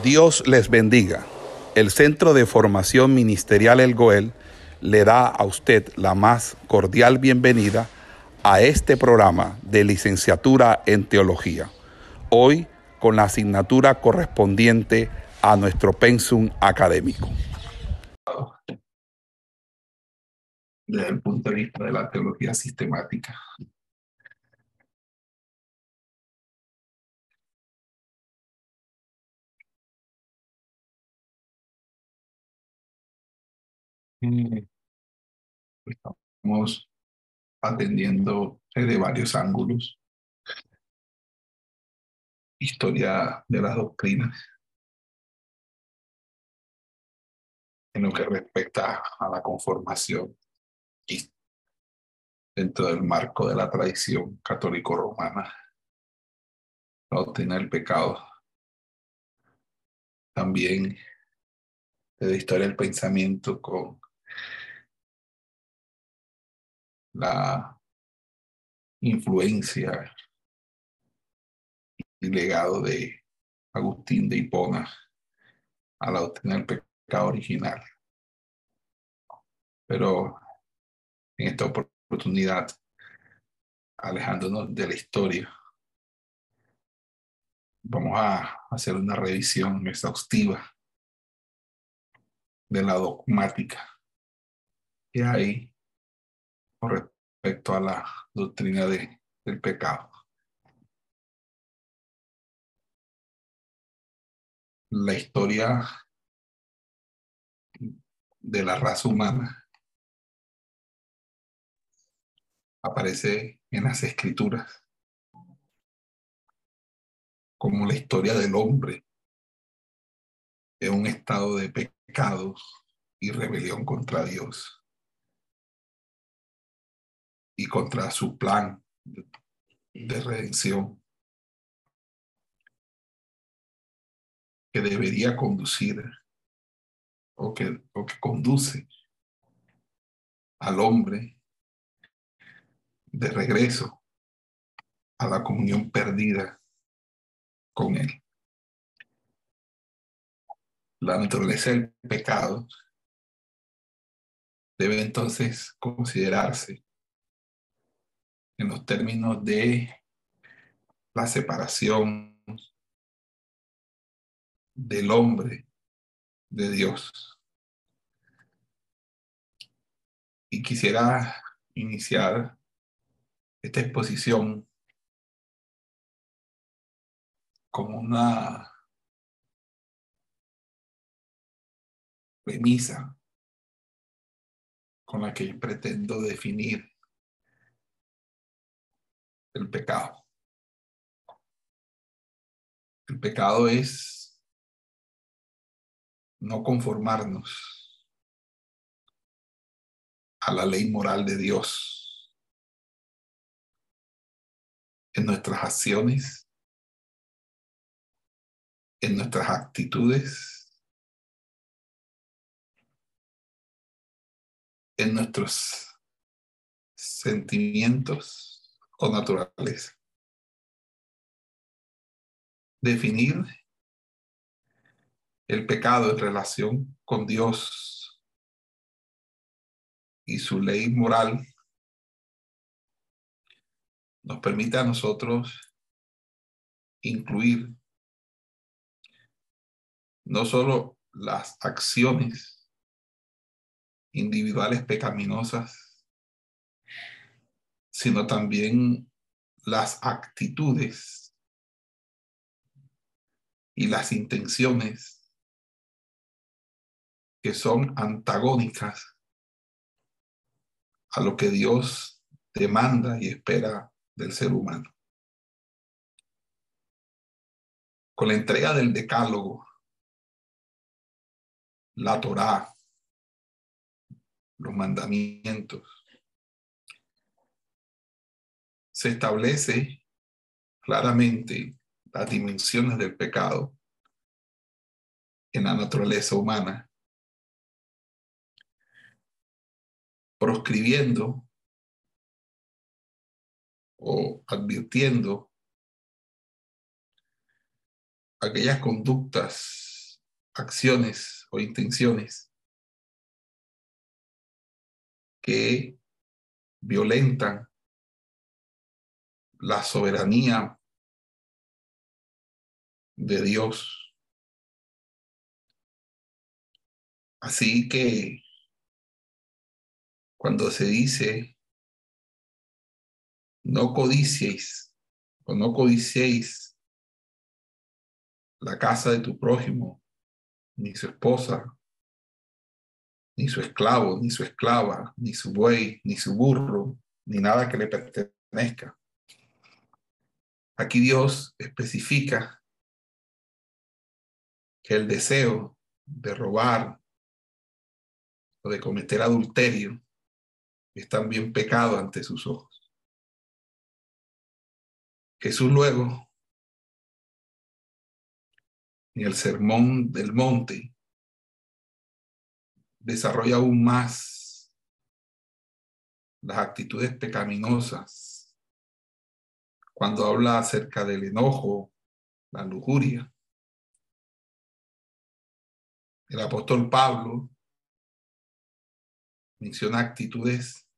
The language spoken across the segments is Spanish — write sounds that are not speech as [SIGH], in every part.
Dios les bendiga. El Centro de Formación Ministerial El Goel le da a usted la más cordial bienvenida a este programa de licenciatura en teología. Hoy con la asignatura correspondiente a nuestro pensum académico. Desde el punto de vista de la teología sistemática. Eh, estamos atendiendo desde varios ángulos. Historia de las doctrinas. En lo que respecta a la conformación dentro del marco de la tradición católico-romana, la doctrina del pecado. También de historia del pensamiento con la influencia y legado de Agustín de Hipona a la doctrina del pecado original. Pero en esta oportunidad, alejándonos de la historia, vamos a hacer una revisión exhaustiva de la dogmática que hay respecto a la doctrina de, del pecado. La historia de la raza humana aparece en las escrituras como la historia del hombre en un estado de pecados y rebelión contra Dios y contra su plan de redención que debería conducir o que, o que conduce al hombre de regreso a la comunión perdida con él. La naturaleza del pecado debe entonces considerarse en los términos de la separación del hombre de Dios. Y quisiera iniciar esta exposición como una premisa con la que pretendo definir el pecado. El pecado es no conformarnos a la ley moral de Dios en nuestras acciones, en nuestras actitudes, en nuestros sentimientos o naturaleza. Definir el pecado en relación con Dios y su ley moral nos permite a nosotros incluir no solo las acciones individuales pecaminosas, sino también las actitudes y las intenciones que son antagónicas a lo que Dios demanda y espera del ser humano. Con la entrega del decálogo, la Torá, los mandamientos, se establece claramente las dimensiones del pecado en la naturaleza humana, proscribiendo o advirtiendo aquellas conductas acciones o intenciones que violentan la soberanía de Dios. Así que cuando se dice no codiciéis o no la casa de tu prójimo, ni su esposa, ni su esclavo, ni su esclava, ni su buey, ni su burro, ni nada que le pertenezca. Aquí Dios especifica que el deseo de robar o de cometer adulterio es también pecado ante sus ojos. Jesús luego, en el sermón del monte, desarrolla aún más las actitudes pecaminosas cuando habla acerca del enojo, la lujuria. El apóstol Pablo menciona actitudes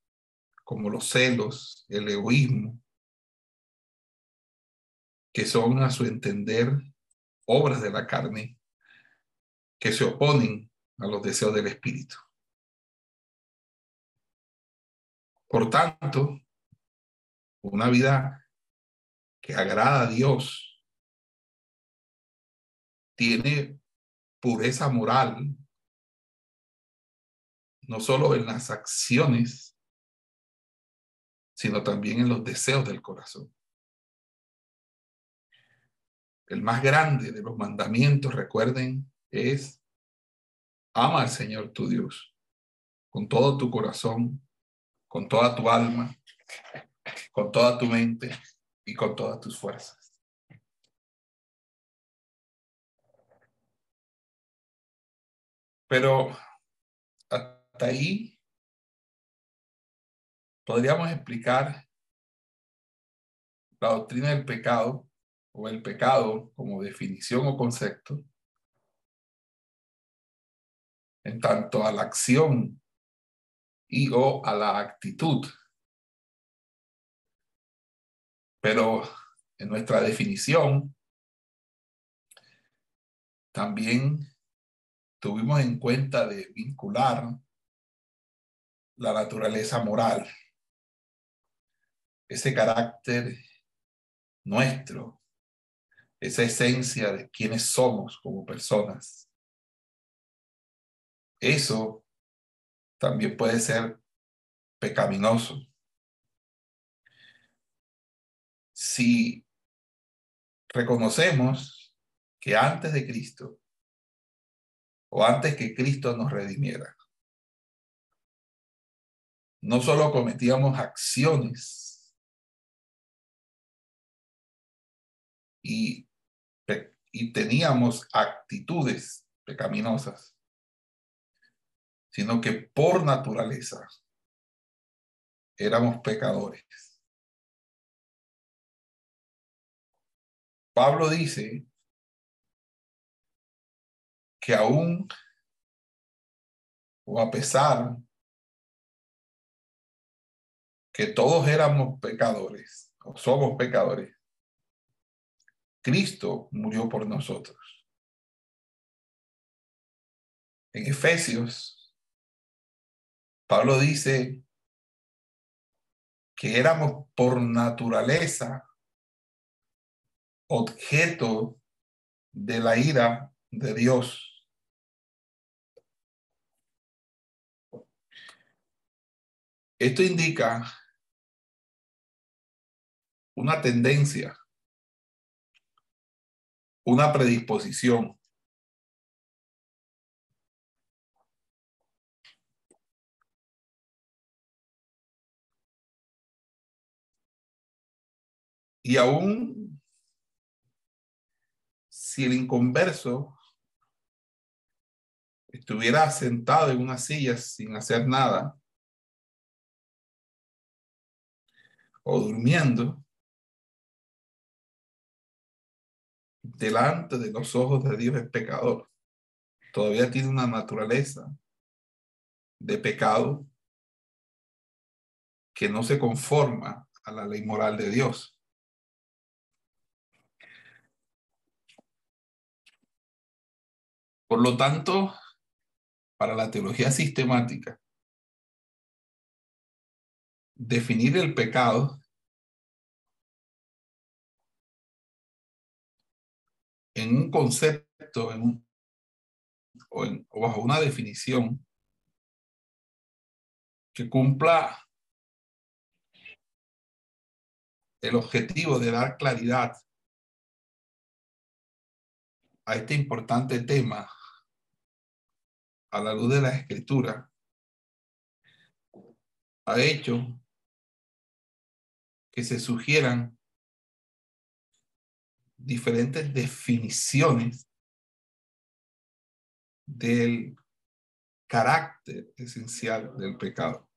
como los celos, el egoísmo, que son a su entender obras de la carne que se oponen a los deseos del espíritu. Por tanto, una vida que agrada a Dios tiene pureza moral, no solo en las acciones, sino también en los deseos del corazón. El más grande de los mandamientos, recuerden, es Ama al Señor tu Dios con todo tu corazón, con toda tu alma, con toda tu mente y con todas tus fuerzas. Pero hasta ahí podríamos explicar la doctrina del pecado o el pecado como definición o concepto en tanto a la acción y o a la actitud. Pero en nuestra definición, también tuvimos en cuenta de vincular la naturaleza moral, ese carácter nuestro, esa esencia de quienes somos como personas eso también puede ser pecaminoso. Si reconocemos que antes de Cristo o antes que Cristo nos redimiera, no solo cometíamos acciones y, y teníamos actitudes pecaminosas, sino que por naturaleza éramos pecadores. Pablo dice que aún o a pesar que todos éramos pecadores o somos pecadores, Cristo murió por nosotros. En Efesios Pablo dice que éramos por naturaleza objeto de la ira de Dios. Esto indica una tendencia, una predisposición Y aún si el inconverso estuviera sentado en una silla sin hacer nada o durmiendo delante de los ojos de Dios es pecador. todavía tiene una naturaleza de pecado que no se conforma a la ley moral de Dios. Por lo tanto, para la teología sistemática, definir el pecado en un concepto o, en, o bajo una definición que cumpla el objetivo de dar claridad a este importante tema a la luz de la escritura ha hecho que se sugieran diferentes definiciones del carácter esencial del pecado.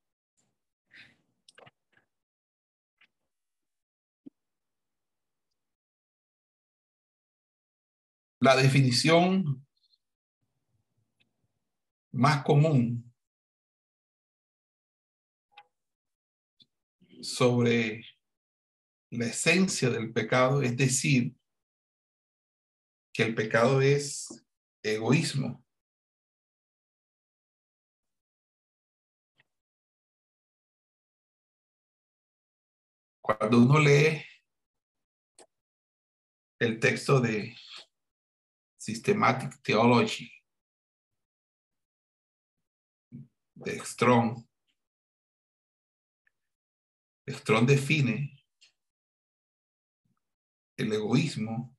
La definición más común sobre la esencia del pecado es decir que el pecado es egoísmo. Cuando uno lee el texto de Systematic Theology de Strong, Strong define el egoísmo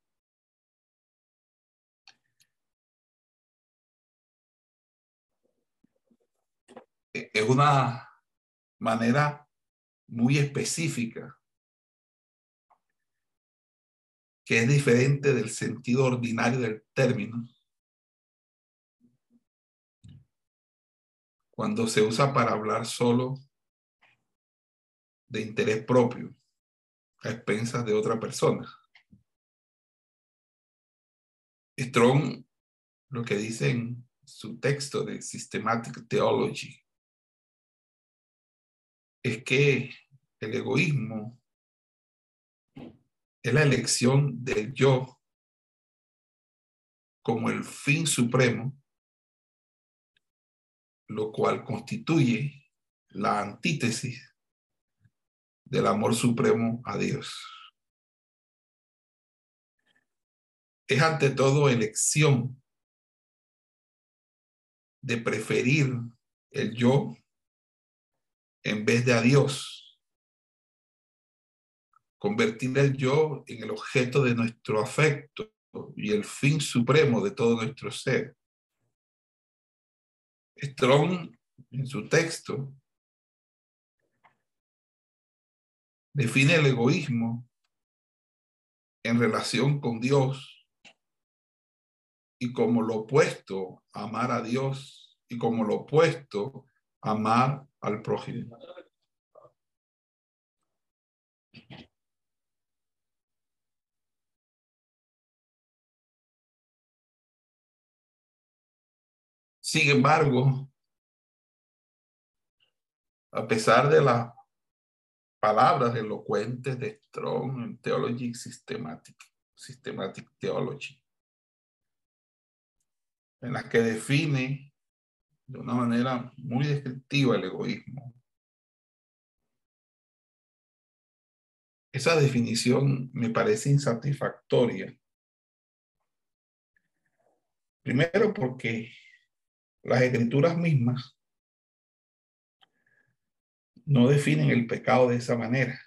es una manera muy específica que es diferente del sentido ordinario del término. Cuando se usa para hablar solo de interés propio, a expensas de otra persona. Strong lo que dice en su texto de Systematic Theology es que el egoísmo es la elección del yo como el fin supremo, lo cual constituye la antítesis del amor supremo a Dios. Es ante todo elección de preferir el yo en vez de a Dios convertir el yo en el objeto de nuestro afecto y el fin supremo de todo nuestro ser. Strong, en su texto, define el egoísmo en relación con Dios y como lo opuesto amar a Dios y como lo opuesto amar al prójimo. Sin embargo, a pesar de las palabras elocuentes de Strong en Theology Systematic, Systematic Theology, en las que define de una manera muy descriptiva el egoísmo. Esa definición me parece insatisfactoria. Primero porque las escrituras mismas no definen el pecado de esa manera.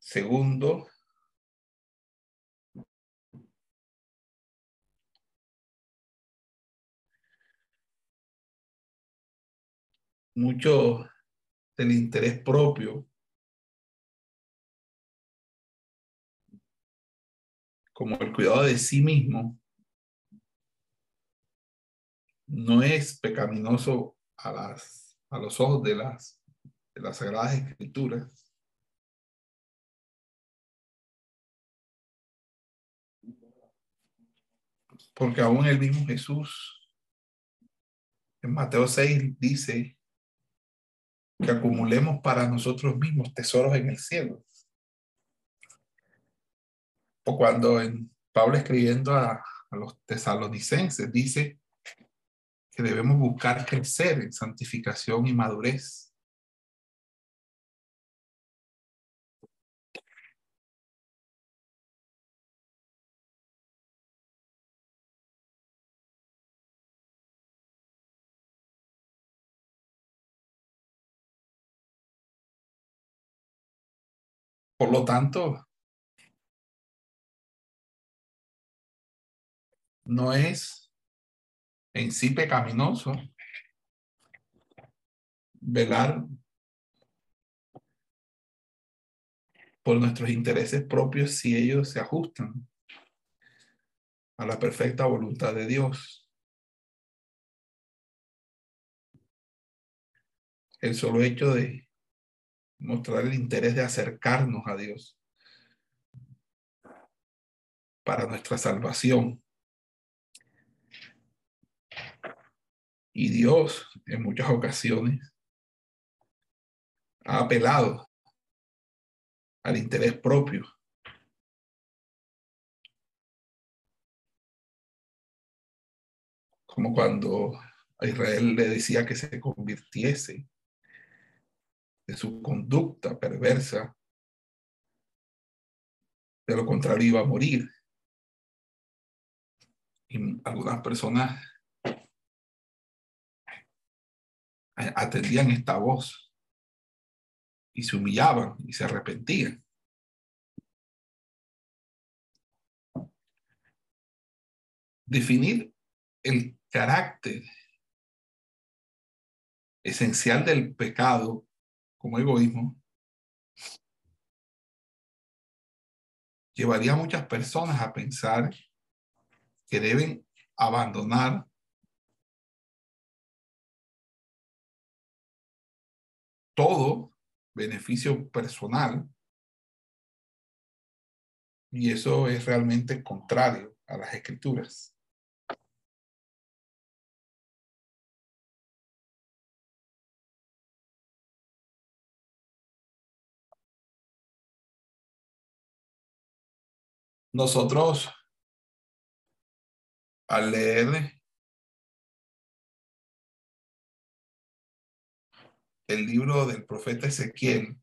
Segundo, mucho del interés propio como el cuidado de sí mismo, no es pecaminoso a, las, a los ojos de las, de las Sagradas Escrituras. Porque aún el mismo Jesús en Mateo 6 dice que acumulemos para nosotros mismos tesoros en el cielo. O cuando en Pablo escribiendo a, a los tesalonicenses dice que debemos buscar crecer en santificación y madurez. Por lo tanto, no es en sí pecaminoso velar por nuestros intereses propios si ellos se ajustan a la perfecta voluntad de Dios. El solo hecho de mostrar el interés de acercarnos a Dios para nuestra salvación. Y Dios en muchas ocasiones ha apelado al interés propio. Como cuando a Israel le decía que se convirtiese de su conducta perversa. De lo contrario, iba a morir. Y algunas personas atendían esta voz y se humillaban y se arrepentían. Definir el carácter esencial del pecado como egoísmo, llevaría a muchas personas a pensar que deben abandonar todo beneficio personal y eso es realmente contrario a las escrituras. Nosotros, al leer el libro del profeta Ezequiel,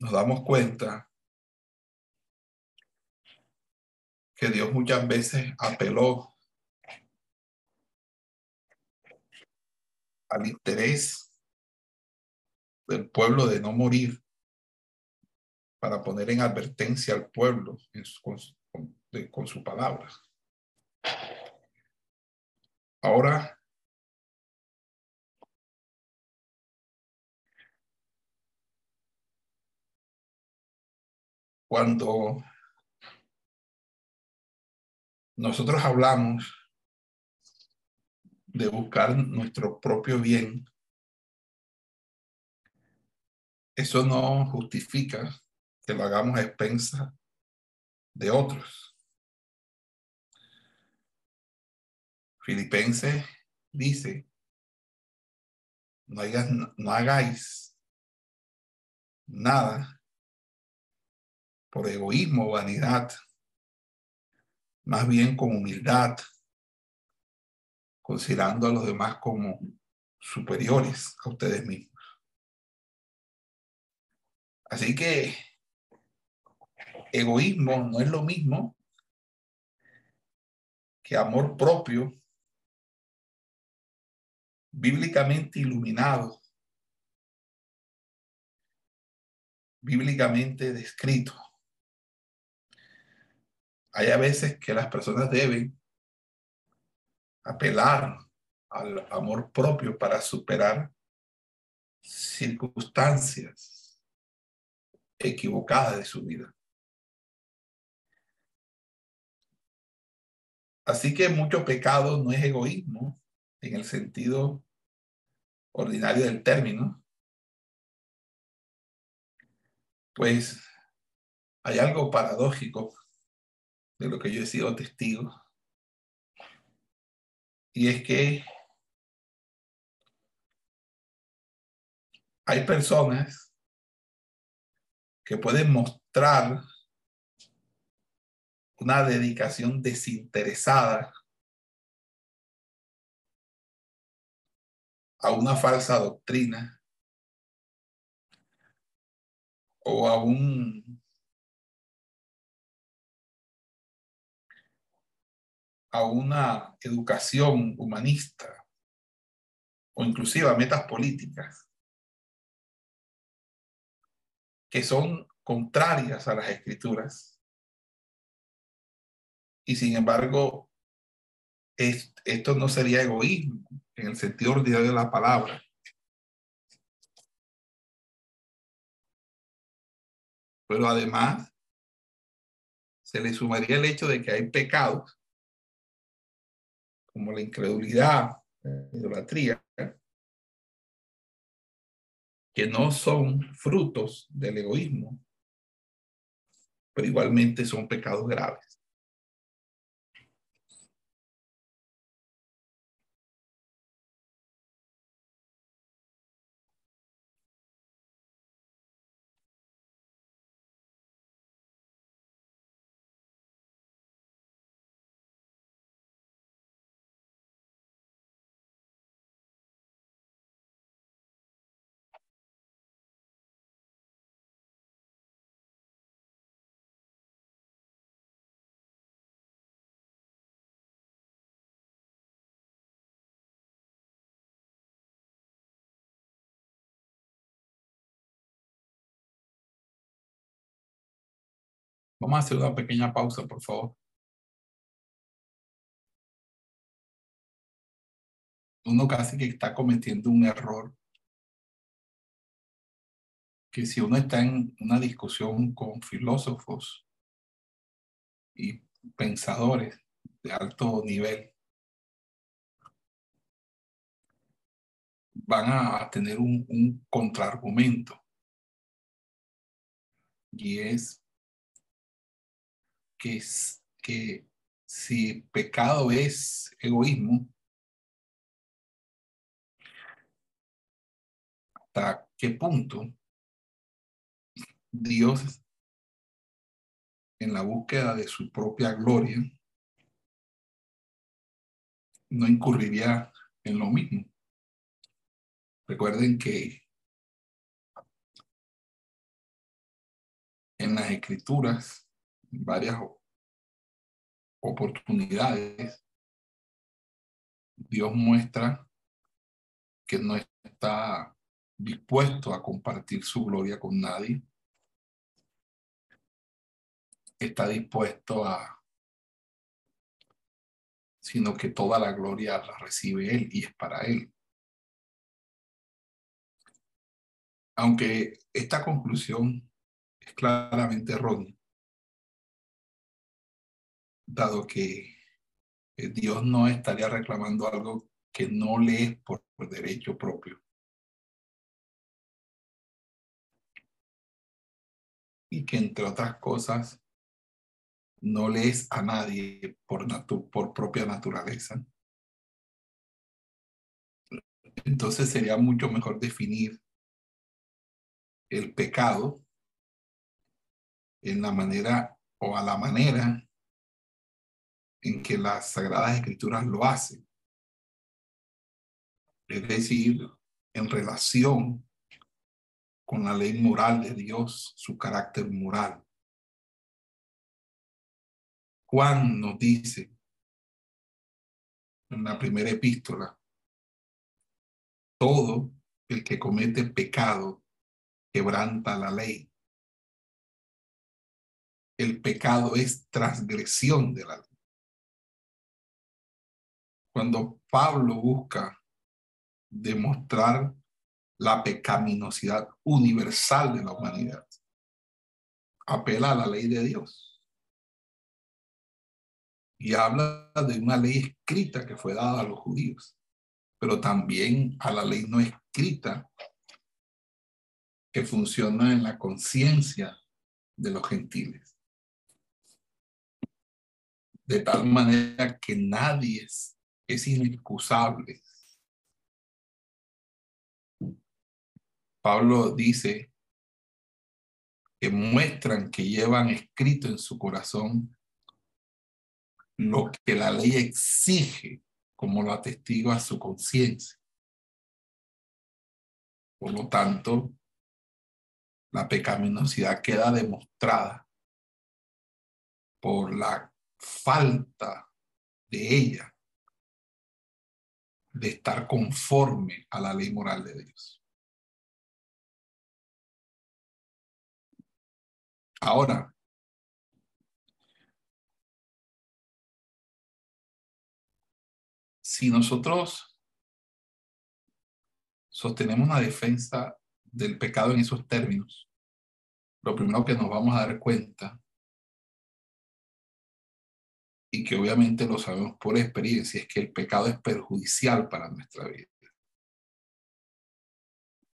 nos damos cuenta que Dios muchas veces apeló al interés del pueblo de no morir para poner en advertencia al pueblo con, su palabra. Ahora, cuando nosotros hablamos de buscar nuestro propio bien, eso no justifica que lo hagamos a expensa de otros. Filipenses dice, no, no hagáis nada por egoísmo vanidad, más bien con humildad, considerando a los demás como superiores a ustedes mismos. Así que egoísmo no es lo mismo que amor propio bíblicamente iluminado, bíblicamente descrito. Hay a veces que las personas deben apelar al amor propio para superar circunstancias equivocadas de su vida. Así que mucho pecado no es egoísmo en el sentido ordinario del término, pues hay algo paradójico de lo que yo he sido testigo. Y es que hay personas que pueden mostrar una dedicación desinteresada a una falsa doctrina o a un a una educación humanista o inclusive a metas políticas que son contrarias a las escrituras. Y sin embargo, esto no sería egoísmo en el sentido ordinario de la palabra. Pero además, se le sumaría el hecho de que hay pecados como la incredulidad, la idolatría, que no son frutos del egoísmo, pero igualmente son pecados graves. Vamos a hacer una pequeña pausa, por favor. Uno casi que está cometiendo un error que si uno está en una discusión con filósofos y pensadores de alto nivel, van a tener un, un contraargumento. Y es que, si pecado es egoísmo, ¿hasta qué punto Dios en la búsqueda de su propia gloria no incurriría en lo mismo? Recuerden que en las escrituras varias oportunidades, Dios muestra que no está dispuesto a compartir su gloria con nadie. Está dispuesto a, sino que toda la gloria la recibe Él y es para Él. Aunque esta conclusión es claramente errónea, dado que eh, Dios no estaría reclamando algo que no le es por, derecho propio. Y que entre otras cosas no le es a nadie por, por propia naturaleza. Entonces sería mucho mejor definir el pecado en la manera o a la manera en que las Sagradas Escrituras lo hacen. Es decir, en relación con la ley moral de Dios, su carácter moral. Juan nos dice en la primera epístola, todo el que comete pecado quebranta la ley. El pecado es transgresión de la ley cuando Pablo busca demostrar la pecaminosidad universal de la humanidad, apela a la ley de Dios y habla de una ley escrita que fue dada a los judíos, pero también a la ley no escrita que funciona en la conciencia de los gentiles. de tal manera que nadie es, inexcusable. Pablo dice que muestran que llevan escrito en su corazón lo que la ley exige como lo atestigua su conciencia. Por lo tanto, la pecaminosidad queda demostrada por la falta de ella de estar conforme a la ley moral de Dios. Ahora, si nosotros sostenemos una defensa del pecado en esos términos, lo primero que nos vamos a dar cuenta, y que obviamente lo sabemos por experiencia, es que el pecado es perjudicial para nuestra vida,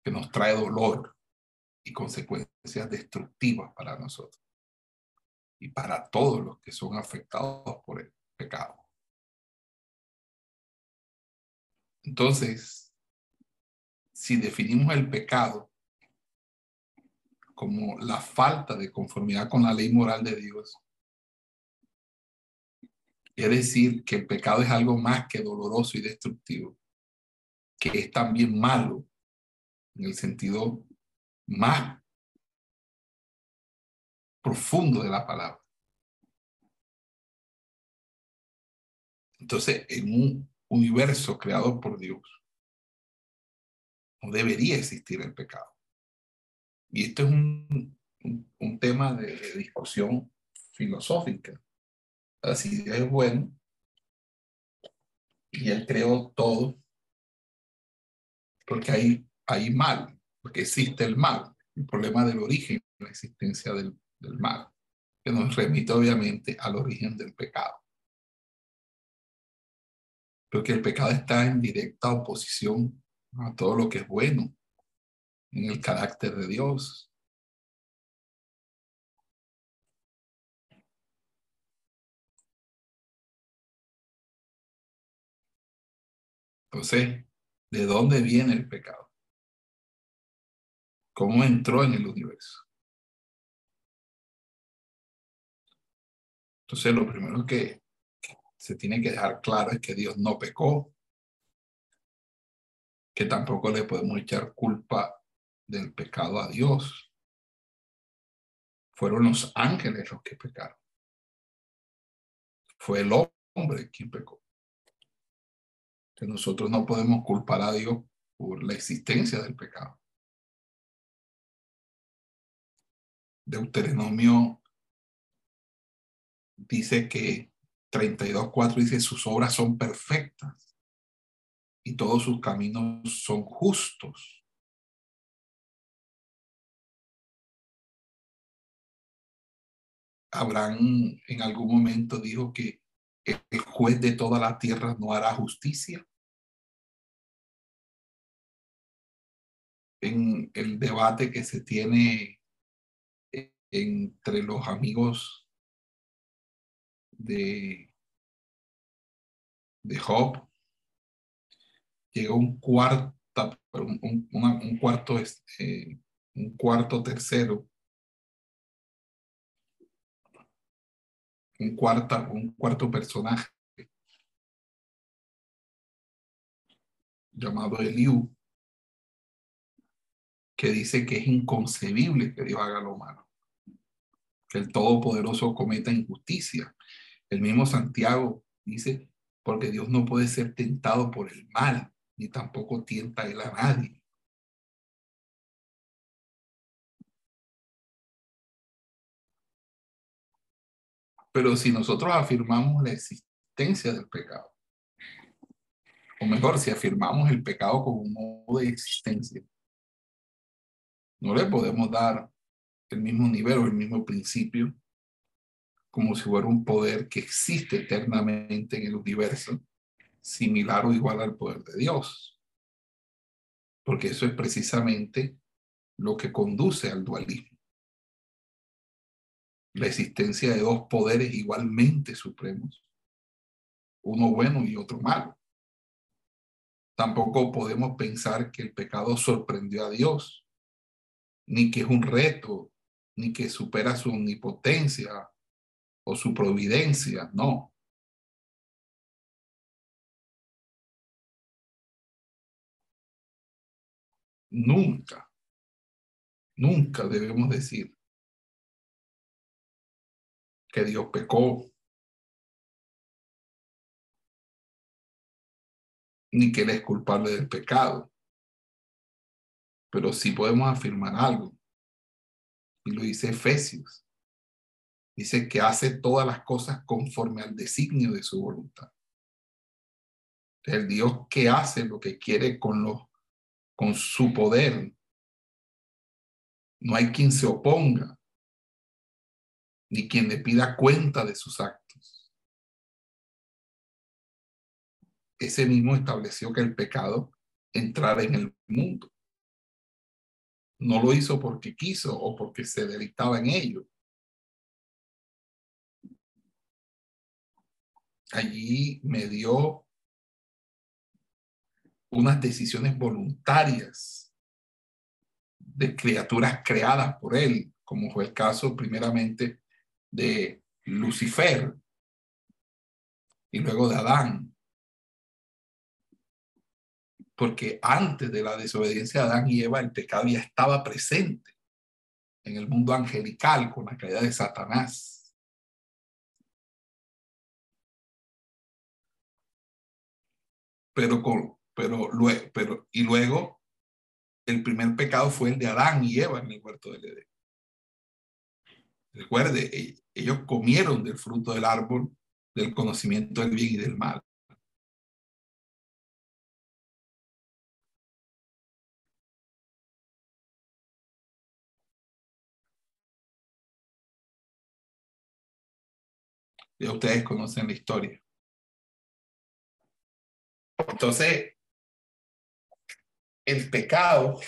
que nos trae dolor y consecuencias destructivas para nosotros y para todos los que son afectados por el pecado. Entonces, si definimos el pecado como la falta de conformidad con la ley moral de Dios, es decir, que el pecado es algo más que doloroso y destructivo, que es también malo en el sentido más profundo de la palabra. Entonces, en un universo creado por Dios, no debería existir el pecado. Y esto es un, un, tema de, discusión filosófica. Así es bueno y él creó todo porque hay, hay mal, porque existe el mal, el problema del origen, la existencia del, del mal, que nos remite obviamente al origen del pecado. Porque el pecado está en directa oposición a todo lo que es bueno, en el carácter de Dios. Entonces, ¿de dónde viene el pecado? ¿Cómo entró en el universo? Entonces, lo primero que se tiene que dejar claro es que Dios no pecó, que tampoco le podemos echar culpa del pecado a Dios. Fueron los ángeles los que pecaron. Fue el hombre quien pecó. Nosotros no podemos culpar a Dios por la existencia del pecado. Deuteronomio dice que 32.4 dice, sus obras son perfectas y todos sus caminos son justos. Abraham en algún momento dijo que el juez de toda la tierra no hará justicia. En el debate que se tiene entre los amigos de, de Job llegó un cuarto, un, un cuarto, un cuarto tercero, un, cuarta, un cuarto personaje llamado Eliú, que dice que es inconcebible que Dios haga lo malo, que el Todopoderoso cometa injusticia, el mismo Santiago dice, porque Dios no puede ser tentado por el mal, ni tampoco tienta él a nadie. Pero si nosotros afirmamos la existencia del pecado, o mejor, si afirmamos el pecado como un modo de existencia, no le podemos dar el mismo nivel o el mismo principio como si fuera un poder que existe eternamente en el universo, similar o igual al poder de Dios. Porque eso es precisamente lo que conduce al dualismo. la existencia de dos poderes igualmente supremos, uno bueno y otro malo. Tampoco podemos pensar que el pecado sorprendió a Dios, ni que es un reto, ni que supera su omnipotencia o su providencia, no. Nunca, nunca debemos decir que Dios pecó, ni que Él es culpable del pecado. Pero sí podemos afirmar algo, y lo dice Efesios. Dice que hace todas las cosas conforme al designio de su voluntad. El Dios que hace lo que quiere con, lo, con su poder. No hay quien se oponga ni quien le pida cuenta de sus actos. Ese mismo estableció que el pecado entrara en el mundo. No lo hizo porque quiso o porque se deleitaba en ello. Allí me dio unas decisiones voluntarias de criaturas creadas por él, como fue el caso primeramente de Lucifer y luego de Adán. Porque antes de la desobediencia de Adán y Eva, el pecado ya estaba presente en el mundo angelical con la caída de Satanás. Pero, con, pero, luego, pero, y luego, el primer pecado fue el de Adán y Eva en el huerto del Edén. Recuerde, e, ellos comieron del fruto del árbol del conocimiento del bien y del mal. Ya ustedes conocen la historia. Entonces, el pecado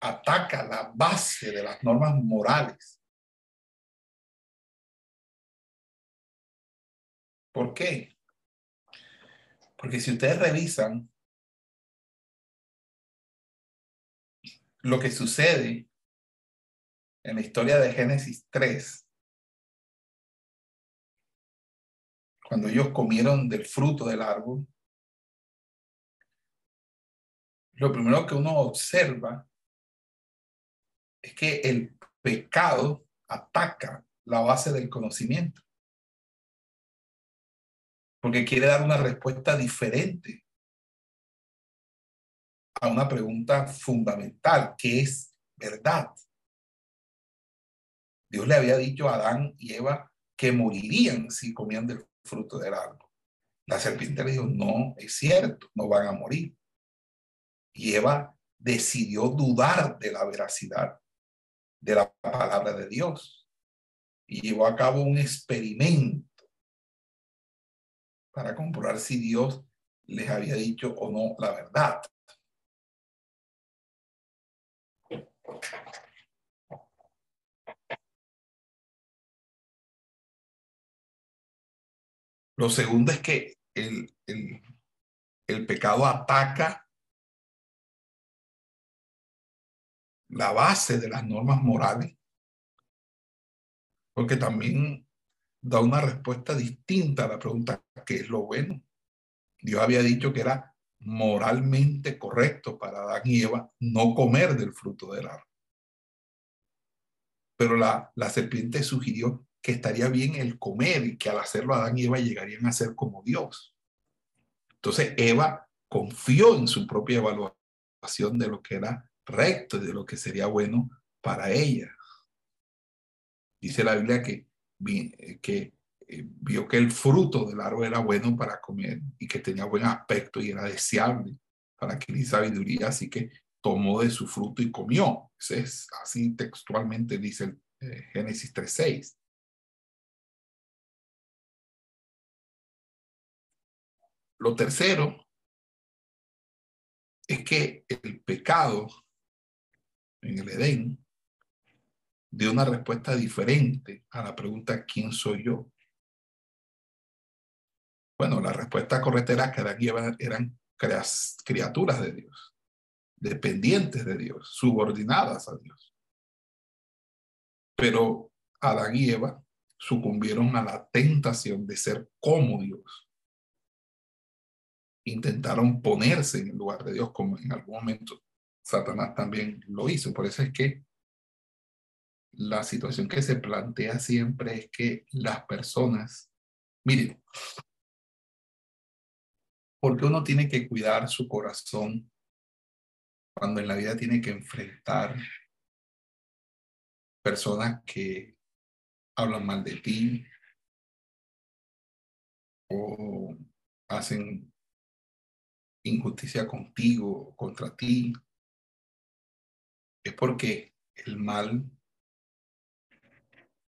ataca la base de las normas morales. ¿Por qué? Porque si ustedes revisan lo que sucede en la historia de Génesis 3, cuando ellos comieron del fruto del árbol, lo primero que uno observa es que el pecado ataca la base del conocimiento. Porque quiere dar una respuesta diferente a una pregunta fundamental, que es verdad. Dios le había dicho a Adán y Eva que morirían si comían del fruto del árbol. La serpiente le dijo, no, es cierto, no van a morir. Y Eva decidió dudar de la veracidad de la palabra de Dios y llevó a cabo un experimento para comprobar si Dios les había dicho o no la verdad. Lo segundo es que el, el, pecado ataca la base de las normas morales, porque también da una respuesta distinta a la pregunta ¿qué es lo bueno? Dios había dicho que era moralmente correcto para Adán y Eva no comer del fruto del árbol. Pero la, la serpiente sugirió que estaría bien el comer y que al hacerlo Adán y Eva llegarían a ser como Dios. Entonces Eva confió en su propia evaluación de lo que era recto de lo que sería bueno para ella. Dice la Biblia que, que eh, vio que el fruto del árbol era bueno para comer y que tenía buen aspecto y era deseable para adquirir sabiduría, así que tomó de su fruto y comió. es así textualmente dice el, eh, Génesis 3.6. Lo tercero es que el pecado en el Edén, dio una respuesta diferente a la pregunta ¿quién soy yo? Bueno, la respuesta correcta era que Adán eran criaturas de Dios, dependientes de Dios, subordinadas a Dios. Pero Adán y Eva sucumbieron a la tentación de ser como Dios. Intentaron ponerse en el lugar de Dios, como en algún momento Satanás también lo hizo. Por eso es que la situación que se plantea siempre es que las personas, miren, porque uno tiene que cuidar su corazón cuando en la vida tiene que enfrentar personas que hablan mal de ti o hacen injusticia contigo, contra ti, es porque el mal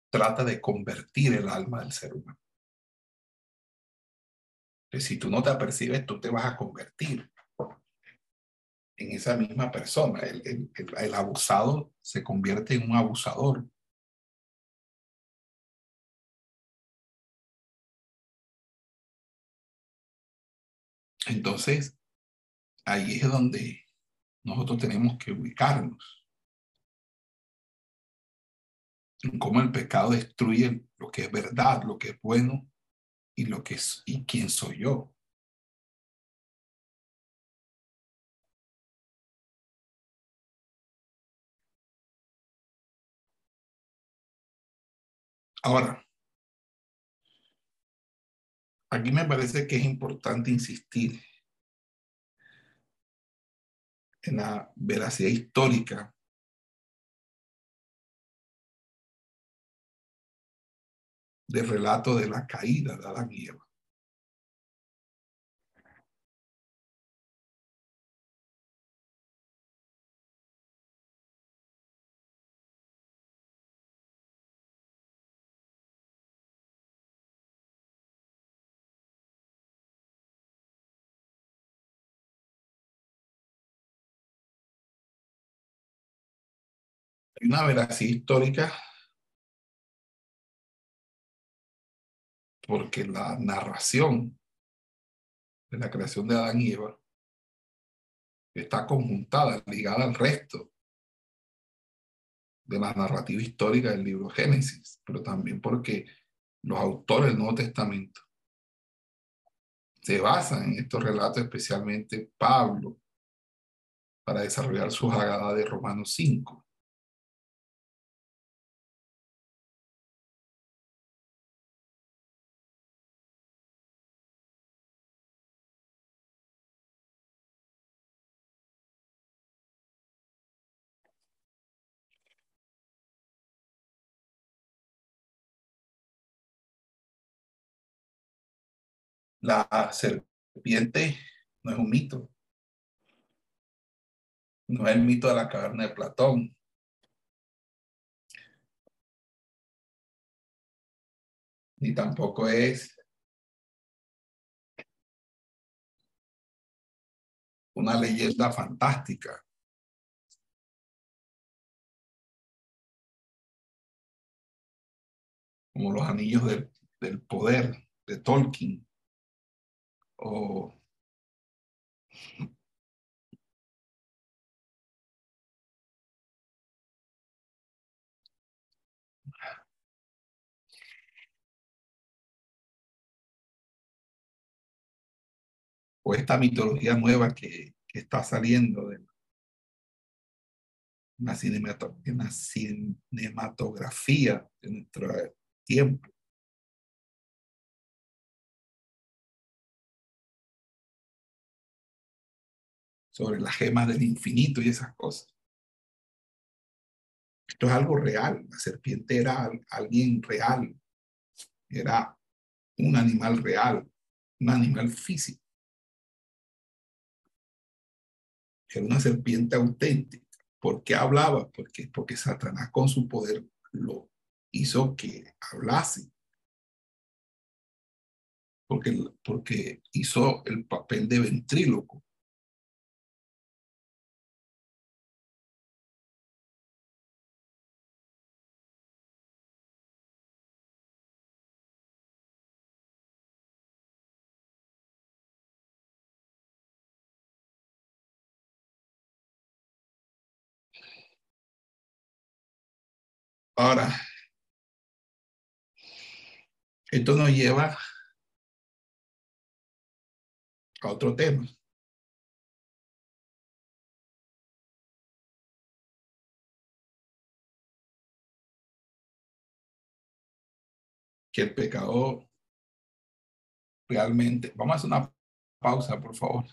trata de convertir el alma del ser humano. si tú no te apercibes, tú te vas a convertir en esa misma persona. El abusado se convierte en un abusador. Entonces, ahí es donde nosotros tenemos que ubicarnos. En cómo el pecado destruye lo que es verdad, lo que es bueno y lo que es y quién soy yo. Ahora, aquí me parece que es importante insistir en la veracidad histórica del relato de la caída de Adán y Eva. Una veracidad histórica porque la narración de la creación de Adán y Eva está conjuntada, ligada al resto de la narrativa histórica del libro Génesis, pero también porque los autores del Nuevo Testamento se basan en estos relatos, especialmente Pablo, para desarrollar su jagada de Romanos 5. La serpiente no es un mito. No es el mito de la caverna de Platón. Ni tampoco es una leyenda fantástica. Como los anillos del, del poder de Tolkien o o esta mitología nueva que, que está saliendo de la, cinematografía de nuestro tiempo. Sobre las gemas del infinito y esas cosas. Esto es algo real. La serpiente era alguien real. Era un animal real, un animal físico. Era una serpiente auténtica. ¿Por qué hablaba? Porque, porque Satanás con su poder lo hizo que hablase. Porque, porque hizo el papel de ventríloco. Ahora, esto nos lleva a otro tema. Que el pecado realmente, vamos a hacer una pausa, por favor.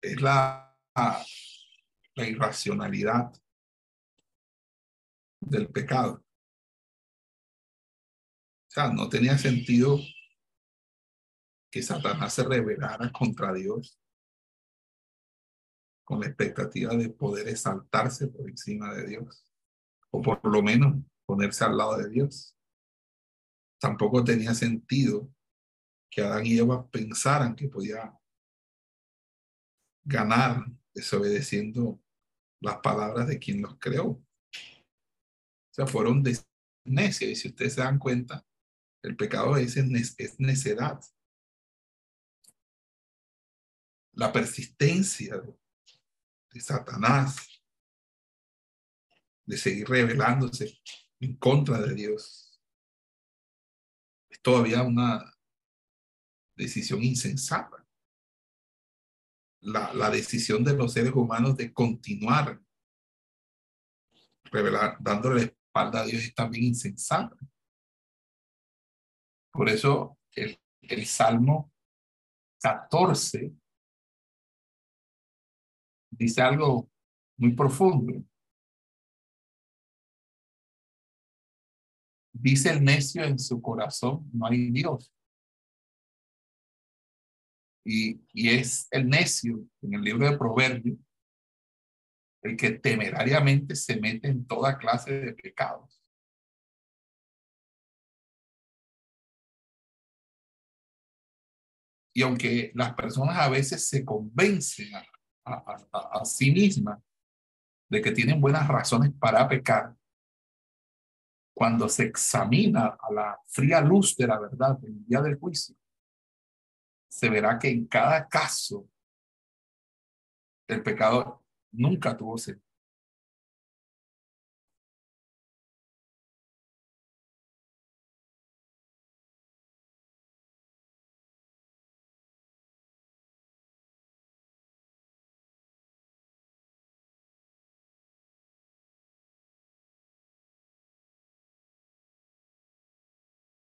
Es la, la irracionalidad del pecado. O sea, no tenía sentido que Satanás se rebelara contra Dios con la expectativa de poder exaltarse por encima de Dios, o por lo menos ponerse al lado de Dios. Tampoco tenía sentido que Adán y Eva pensaran que podía ganar desobedeciendo las palabras de quien los creó. O sea, fueron necios. Y si ustedes se dan cuenta, el pecado es, es necedad. La persistencia de Satanás de seguir rebelándose en contra de Dios. Es todavía una decisión insensata. La, decisión de los seres humanos de continuar revelar, dándole la espalda a Dios es también insensata. Por eso el, el Salmo 14 dice algo muy profundo. Dice el necio en su corazón, no hay Dios. Y, es el necio en el libro de Proverbios el que temerariamente se mete en toda clase de pecados. Y aunque las personas a veces se convencen a, sí mismas de que tienen buenas razones para pecar, cuando se examina a la fría luz de la verdad en el día del juicio, se verá que en cada caso el pecado nunca tuvo sentido.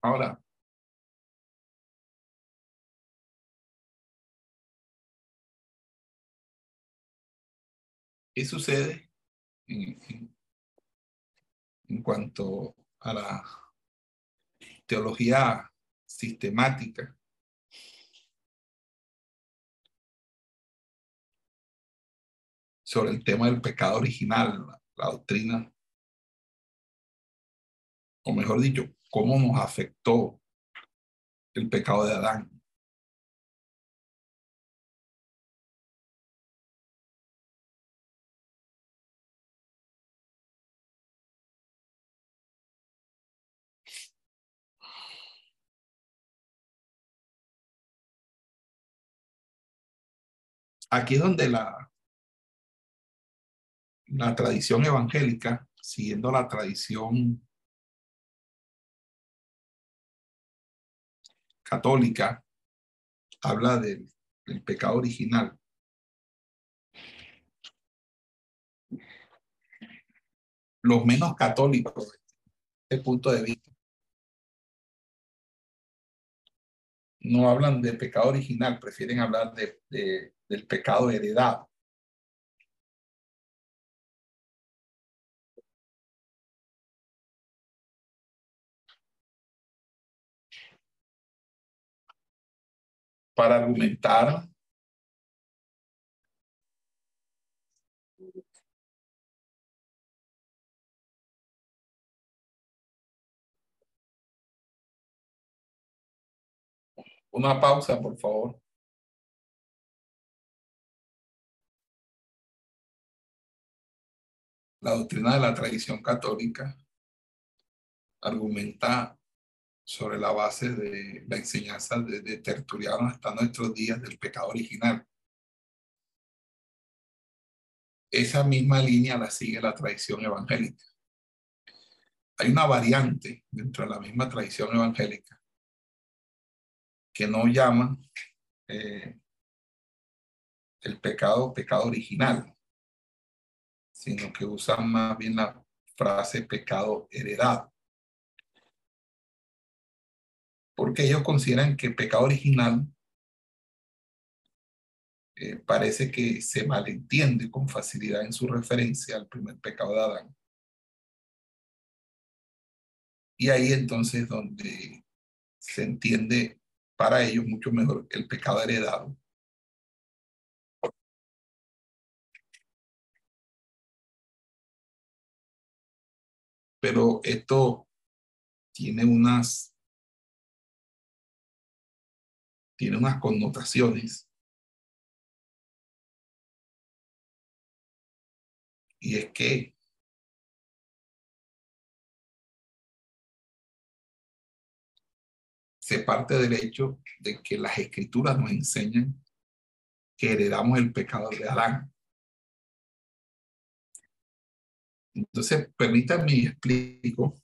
Ahora, ¿qué sucede en, cuanto a la teología sistemática? sobre el tema del pecado original, la, doctrina, o mejor dicho, cómo nos afectó el pecado de Adán. Aquí es donde la, tradición evangélica, siguiendo la tradición católica habla del, pecado original. Los menos católicos, desde punto de vista, no hablan de pecado original, prefieren hablar de, del pecado heredado. para argumentar Una pausa, por favor. La doctrina de la tradición católica argumenta sobre la base de la enseñanza de, de Tertuliano hasta nuestros días del pecado original. esa misma línea la sigue la tradición evangélica. Hay una variante dentro de la misma tradición evangélica que no llama eh, el pecado pecado original, sino que usan más bien la frase pecado heredado. Porque ellos consideran que pecado original eh, parece que se malentiende con facilidad en su referencia al primer pecado de Adán. Y ahí entonces donde se entiende para ellos mucho mejor el pecado heredado pero esto tiene unas tiene unas connotaciones y es que se parte del hecho de que las escrituras nos enseñan que heredamos el pecado de Adán. Entonces, permítanme y explico,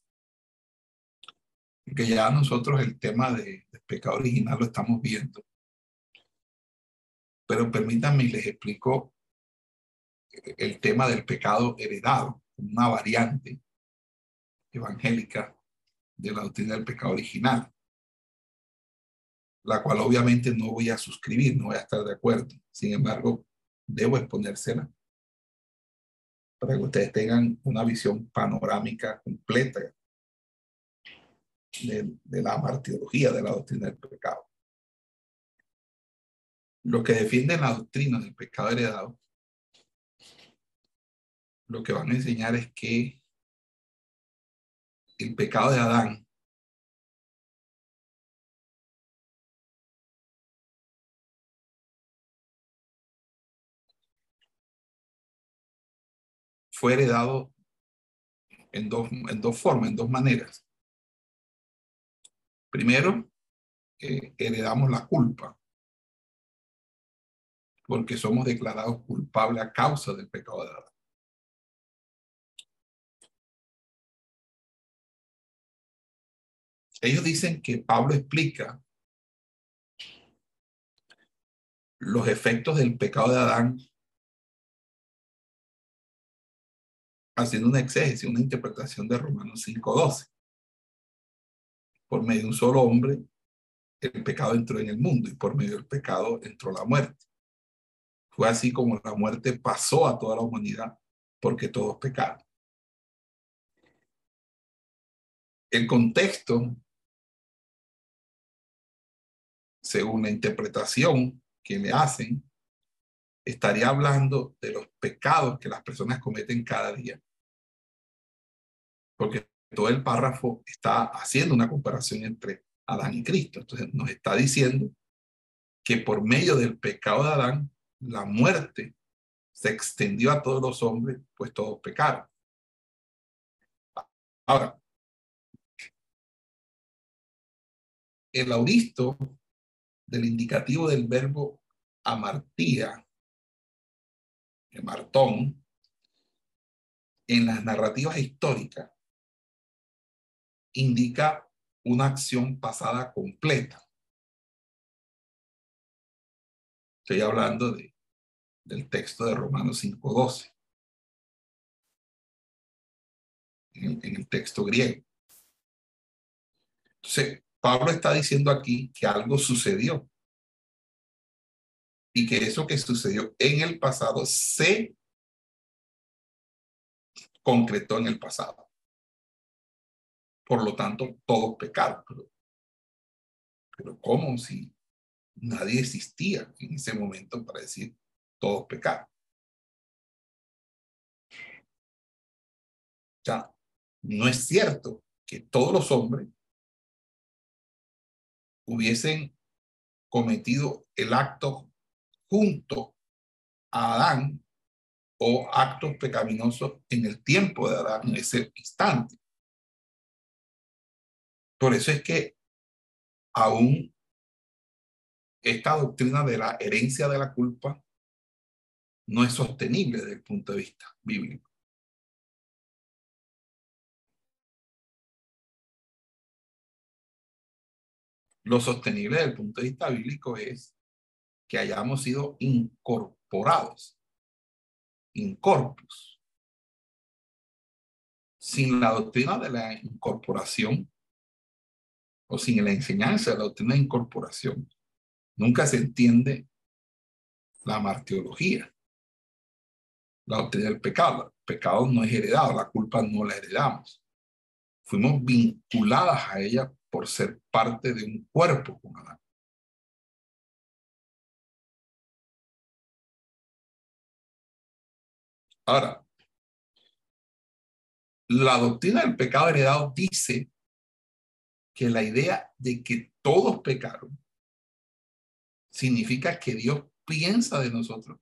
que ya nosotros el tema de, pecado original lo estamos viendo. Pero permítanme y les explico el tema del pecado heredado, una variante evangélica de la doctrina del pecado original, la cual obviamente no voy a suscribir, no voy a estar de acuerdo. Sin embargo, debo exponérsela para que ustedes tengan una visión panorámica completa de, la martirología de la doctrina del pecado. Lo que defienden la doctrina del pecado heredado, lo que van a enseñar es que el pecado de Adán fue heredado en dos, en dos formas, en dos maneras. Primero, eh, heredamos la culpa, porque somos declarados culpables a causa del pecado de Adán. Ellos dicen que Pablo explica los efectos del pecado de Adán haciendo una exégesis, una interpretación de Romanos 5.12. Por medio de un solo hombre, el pecado entró en el mundo y por medio del pecado entró la muerte. Fue así como la muerte pasó a toda la humanidad porque todos pecaron. El contexto, según la interpretación que le hacen, estaría hablando de los pecados que las personas cometen cada día. Porque todo el párrafo está haciendo una comparación entre Adán y Cristo. Entonces nos está diciendo que por medio del pecado de Adán, la muerte se extendió a todos los hombres, pues todos pecaron. Ahora, el auristo del indicativo del verbo amartía Martón, en las narrativas históricas, indica una acción pasada completa. Estoy hablando de, del texto de Romanos 5.12, en, en el texto griego. Entonces, Pablo está diciendo aquí que algo sucedió y que eso que sucedió en el pasado se concretó en el pasado. Por lo tanto, todos pecaron. Pero, pero ¿cómo si nadie existía en ese momento para decir todos pecaron? O sea, no es cierto que todos los hombres hubiesen cometido el acto junto a Adán o actos pecaminosos en el tiempo de Adán, en ese instante. Por eso es que aún esta doctrina de la herencia de la culpa no es sostenible desde el punto de vista bíblico. Lo sostenible desde el punto de vista bíblico es que hayamos sido incorporados, incorpus. Sin la doctrina de la incorporación o sin la enseñanza de la doctrina de incorporación, nunca se entiende la martiología, la doctrina del pecado. El pecado no es heredado, la culpa no la heredamos. Fuimos vinculadas a ella por ser parte de un cuerpo con Adán. Ahora, la doctrina del pecado heredado dice que la idea de que todos pecaron significa que Dios piensa de nosotros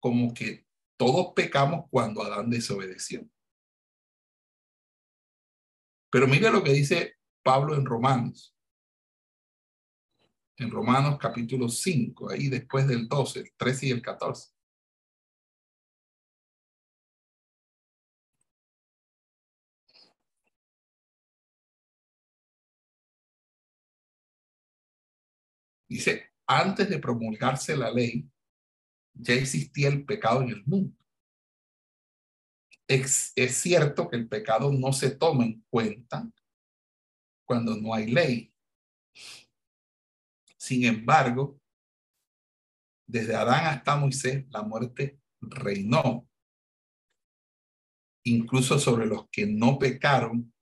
como que todos pecamos cuando Adán desobedeció. Pero mire lo que dice Pablo en Romanos. En Romanos capítulo 5, ahí después del 12, el 13 y el 14. Dice, antes de promulgarse la ley, ya existía el pecado en el mundo. Es, cierto que el pecado no se toma en cuenta cuando no hay ley. Sin embargo, desde Adán hasta Moisés, la muerte reinó, incluso sobre los que no pecaron,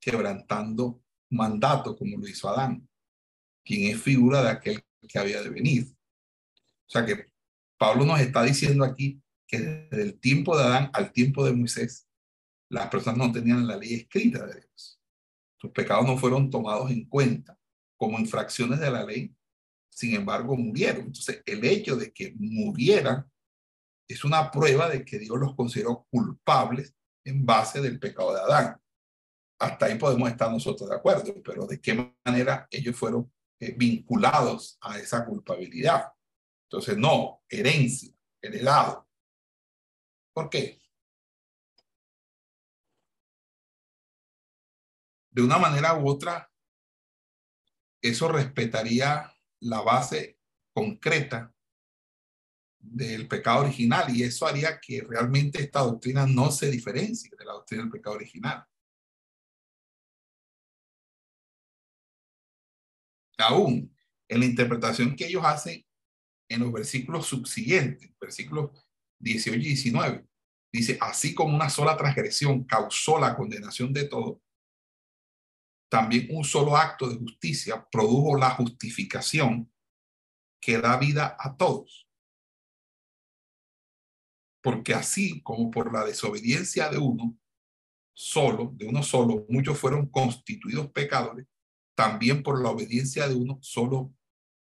quebrantando mandato, como lo hizo Adán, quien es figura de aquel que había de venir. O sea que Pablo nos está diciendo aquí que desde el tiempo de Adán al tiempo de Moisés, las personas no tenían la ley escrita de Dios. Sus pecados no fueron tomados en cuenta como infracciones de la ley, sin embargo murieron. Entonces, el hecho de que murieran es una prueba de que Dios los consideró culpables en base del pecado de Adán. Hasta ahí podemos estar nosotros de acuerdo, pero de qué manera ellos fueron eh, vinculados a esa culpabilidad. Entonces, no, herencia, heredado. ¿Por qué? de una manera u otra, eso respetaría la base concreta del pecado original y eso haría que realmente esta doctrina no se diferencie de la doctrina del pecado original. Aún en la interpretación que ellos hacen en los versículos subsiguientes, versículos 18 y 19, dice, así como una sola transgresión causó la condenación de todos, también un solo acto de justicia produjo la justificación que da vida a todos. Porque así como por la desobediencia de uno solo, de uno solo, muchos fueron constituidos pecadores, también por la obediencia de uno solo,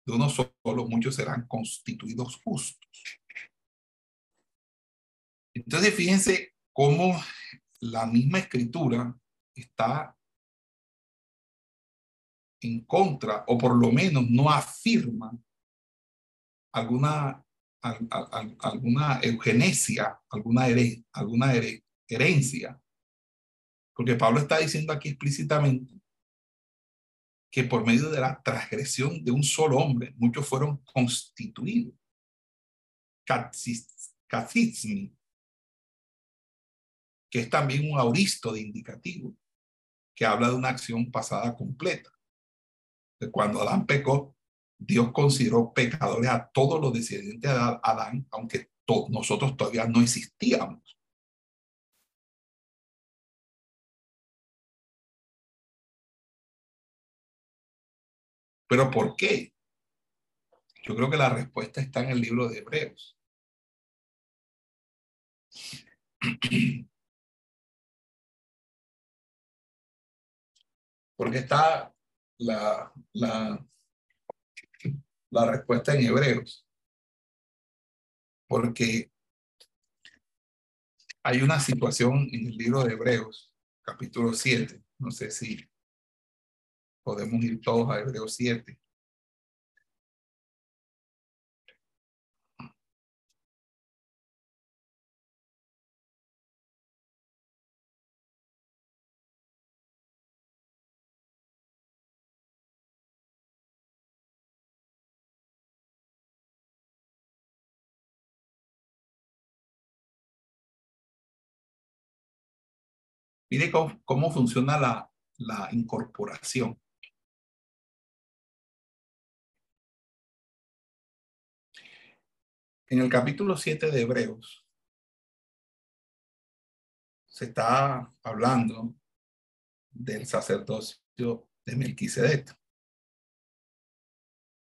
de uno solo, muchos serán constituidos justos. Entonces, fíjense cómo la misma escritura está en contra o por lo menos no afirma alguna, alguna eugenesia, alguna, alguna herencia. Porque Pablo está diciendo aquí explícitamente que por medio de la transgresión de un solo hombre, muchos fueron constituidos. Cacismi, que es también un auristo de indicativo, que habla de una acción pasada completa cuando Adán pecó, Dios consideró pecadores a todos los descendientes de Adán, aunque nosotros todavía no existíamos. ¿Pero por qué? Yo creo que la respuesta está en el libro de Hebreos. [CLEARS THROAT] Porque está la, la, la respuesta en hebreos. Porque hay una situación en el libro de Hebreos, capítulo 7. No sé si podemos ir todos a Hebreos 7. Mire cómo, cómo funciona la, la incorporación. En el capítulo 7 de Hebreos se está hablando del sacerdocio de Melquisedec.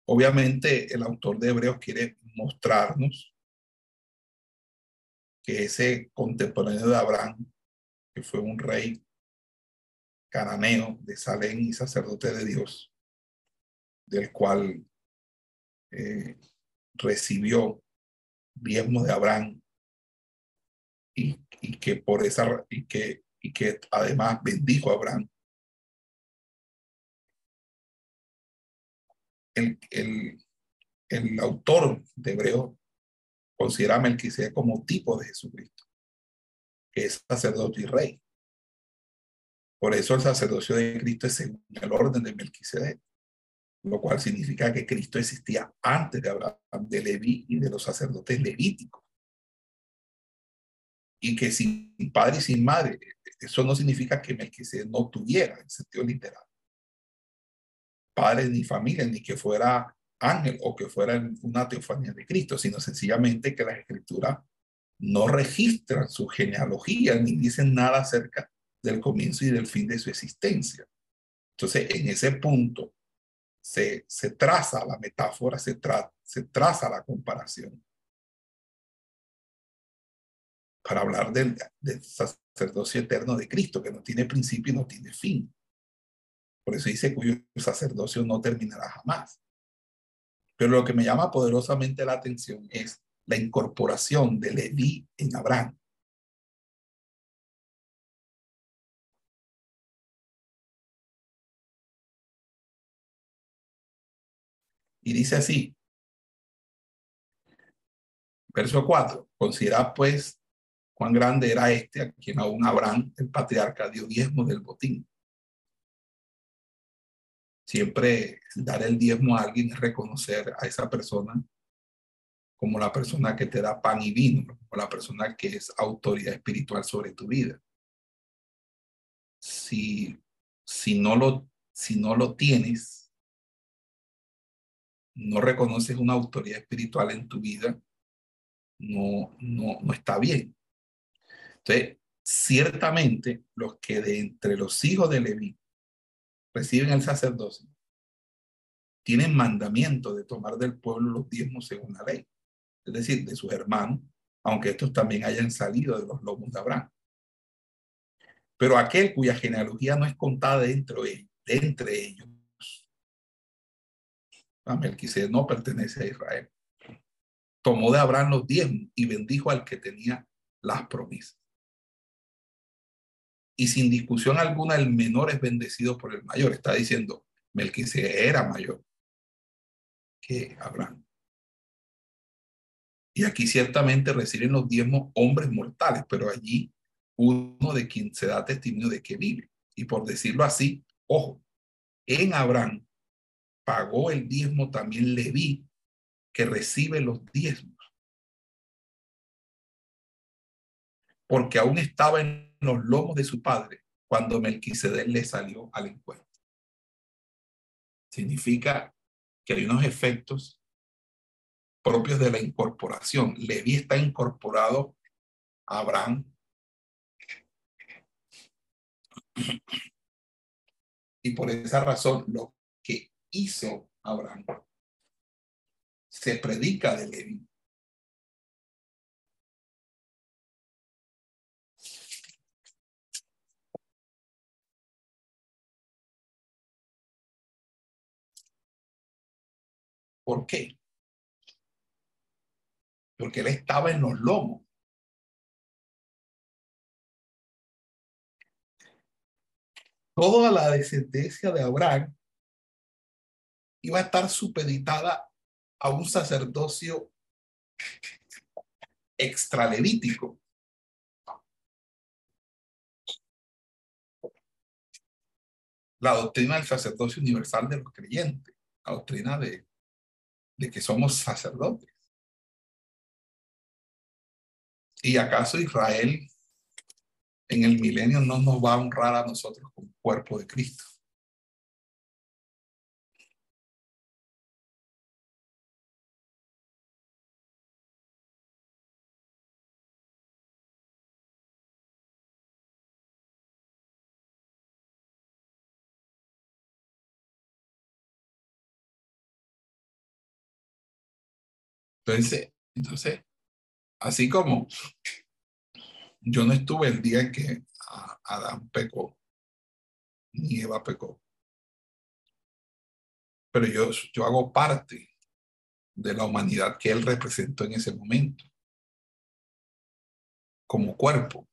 Obviamente el autor de Hebreos quiere mostrarnos que ese contemporáneo de Abraham, que fue un rey cananeo de Salem y sacerdote de Dios, del cual eh, recibió diezmo de Abraham y, y, que por esa y que y que además bendijo a Abraham. El, el, el autor de Hebreo considera a Melquisedec como tipo de Jesucristo, que es sacerdote y rey. Por eso el sacerdocio de Cristo es según el orden de Melquisedec lo cual significa que Cristo existía antes de Abraham, de Leví y de los sacerdotes levíticos. Y que sin padre y sin madre, eso no significa que Melquisedec no tuviera, en sentido literal, padre ni familia, ni que fuera ángel o que fuera una teofanía de Cristo, sino sencillamente que las escrituras no registran su genealogía ni dicen nada acerca del comienzo y del fin de su existencia. Entonces, en ese punto, se, se traza la metáfora, se, se traza la comparación para hablar del, del sacerdocio eterno de Cristo, que no tiene principio y no tiene fin. Por eso dice cuyo sacerdocio no terminará jamás. Pero lo que me llama poderosamente la atención es la incorporación de Leví en Abraham. Y dice así, verso 4, considera pues cuán grande era este a quien aún Abraham, el patriarca, dio diezmo del botín. Siempre dar el diezmo a alguien es reconocer a esa persona como la persona que te da pan y vino, o la persona que es autoridad espiritual sobre tu vida. Si, si, no, lo, si no lo tienes, no reconoces una autoridad espiritual en tu vida, no, no, no está bien. Entonces, ciertamente los que de entre los hijos de Leví reciben el sacerdocio, tienen mandamiento de tomar del pueblo los diezmos según la ley, es decir, de sus hermanos, aunque estos también hayan salido de los lomos de Abraham. Pero aquel cuya genealogía no es contada dentro de, de entre ellos, a no pertenece a Israel. Tomó de Abraham los diezmos y bendijo al que tenía las promesas. Y sin discusión alguna, el menor es bendecido por el mayor. Está diciendo, Melquisedec era mayor que Abraham. Y aquí ciertamente reciben los diezmos hombres mortales, pero allí uno de quien se da testimonio de que vive. Y por decirlo así, ojo, en Abraham pagó el diezmo también Leví, que recibe los diezmos. Porque aún estaba en los lomos de su padre cuando Melquisedec le salió al encuentro. Significa que hay unos efectos propios de la incorporación. Leví está incorporado a Abraham. Y por esa razón, lo que hizo Abraham. Se predica de Leví. ¿Por qué? Porque él estaba en los lomos. Toda la descendencia de Abraham iba a estar supeditada a un sacerdocio extralevítico. La doctrina del sacerdocio universal de los creyentes, la doctrina de, de que somos sacerdotes. ¿Y acaso Israel en el milenio no nos va a honrar a nosotros como cuerpo de Cristo. Entonces, entonces, así como yo no estuve el día que Adán pecó, ni Eva pecó, pero yo, yo hago parte de la humanidad que él representó en ese momento, como cuerpo,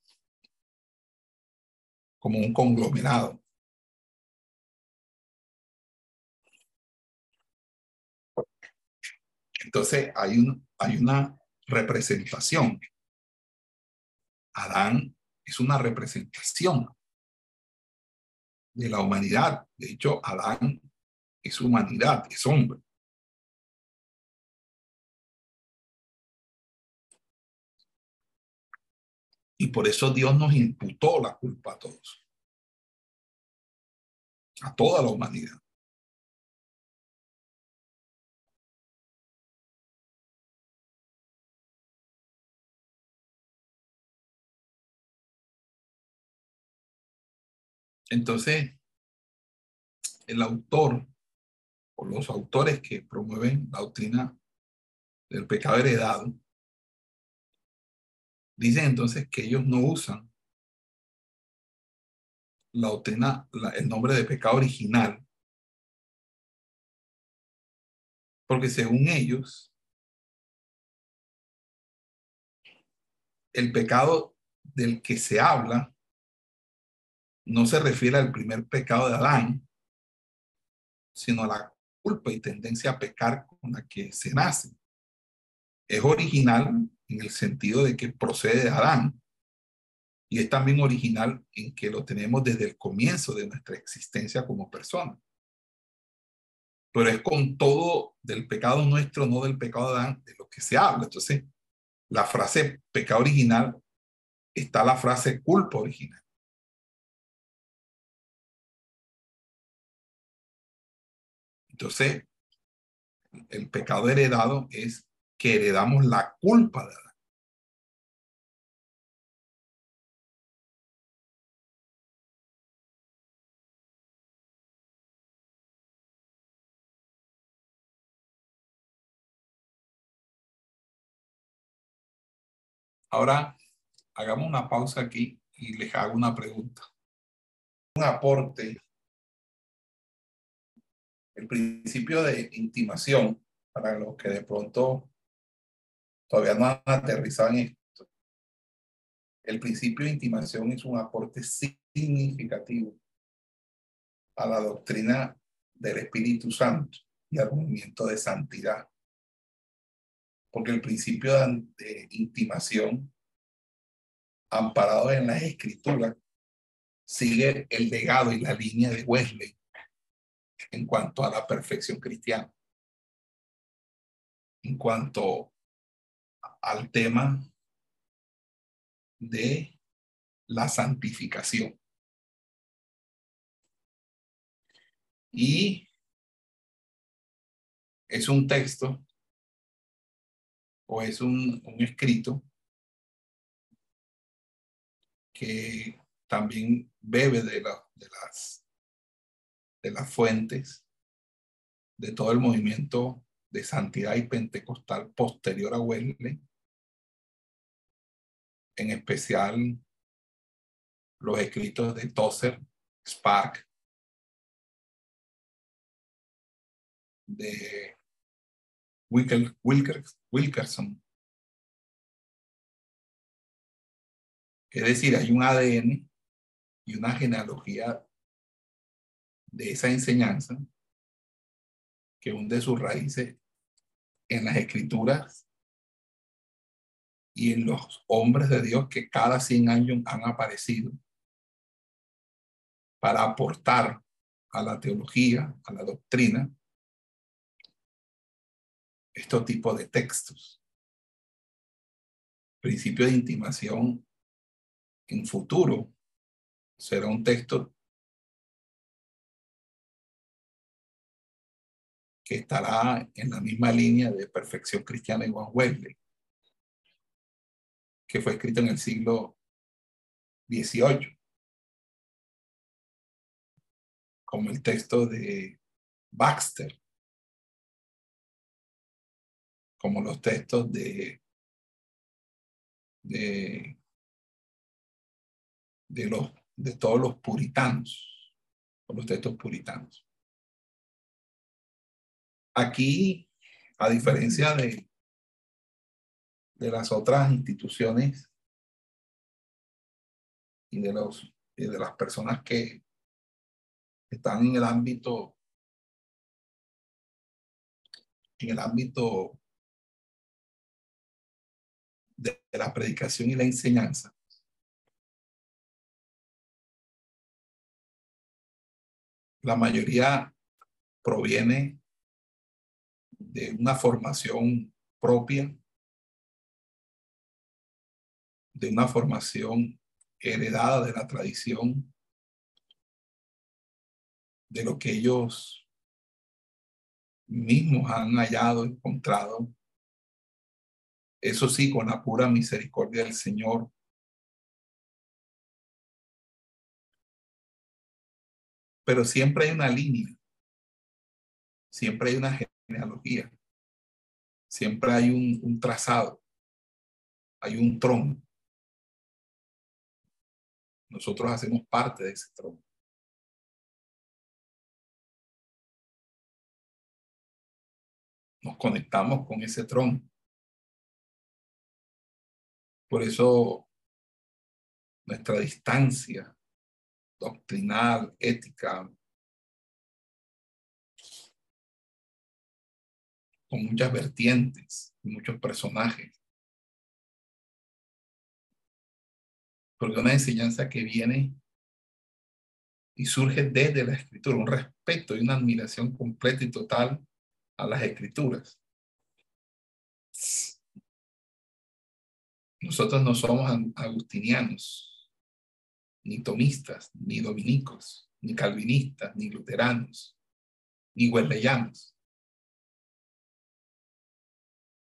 como un conglomerado. Entonces hay, un, hay una representación. Adán es una representación de la humanidad. De hecho, Adán es humanidad, es hombre. Y por eso Dios nos imputó la culpa a todos, a toda la humanidad. Entonces, el autor o los autores que promueven la doctrina del pecado heredado, dicen entonces que ellos no usan la doctrina, el nombre de pecado original, porque según ellos, el pecado del que se habla no se refiere al primer pecado de Adán, sino a la culpa y tendencia a pecar con la que se nace. Es original en el sentido de que procede de Adán y es también original en que lo tenemos desde el comienzo de nuestra existencia como persona. Pero es con todo del pecado nuestro, no del pecado de Adán, de lo que se habla. Entonces, la frase pecado original está la frase culpa original. Entonces, el pecado heredado es que heredamos la culpa de Adán. Ahora, hagamos una pausa aquí y les hago una pregunta. Un aporte el principio de intimación, para los que de pronto todavía no han aterrizado en esto, el principio de intimación es un aporte significativo a la doctrina del Espíritu Santo y al movimiento de santidad. Porque el principio de, intimación, amparado en las escrituras, sigue el legado y la línea de Wesley en cuanto a la perfección cristiana. En cuanto al tema de la santificación. Y es un texto o es un, escrito que también bebe de, de las de las fuentes de todo el movimiento de santidad y pentecostal posterior a Wesley, en especial los escritos de Tozer, Spark, de Wilkerson. Es decir, hay un ADN y una genealogía de esa enseñanza que hunde sus raíces en las escrituras y en los hombres de Dios que cada 100 años han aparecido para aportar a la teología, a la doctrina, estos tipos de textos. Principio de intimación en futuro será un texto que estará en la misma línea de perfección cristiana de Juan Wesley, que fue escrito en el siglo XVIII, como el texto de Baxter, como los textos de, de, de, los, de todos los puritanos, los textos puritanos. Aquí, a diferencia de, de las otras instituciones y de, los, de las personas que están en el ámbito en el ámbito de la predicación y la enseñanza. La mayoría proviene de una formación propia, de una formación heredada de la tradición, de lo que ellos mismos han hallado, encontrado. Eso sí, con la pura misericordia del Señor. Pero siempre hay una línea, siempre hay una genealogía, siempre hay un, un trazado, hay un trono. Nosotros hacemos parte de ese trono. nos conectamos con ese trono. Por eso nuestra distancia doctrinal, ética, con muchas vertientes, muchos personajes. Porque una enseñanza que viene y surge desde la escritura, un respeto y una admiración completa y total a las escrituras. Nosotros no somos agustinianos, ni tomistas, ni dominicos, ni calvinistas, ni luteranos, ni wesleyanos.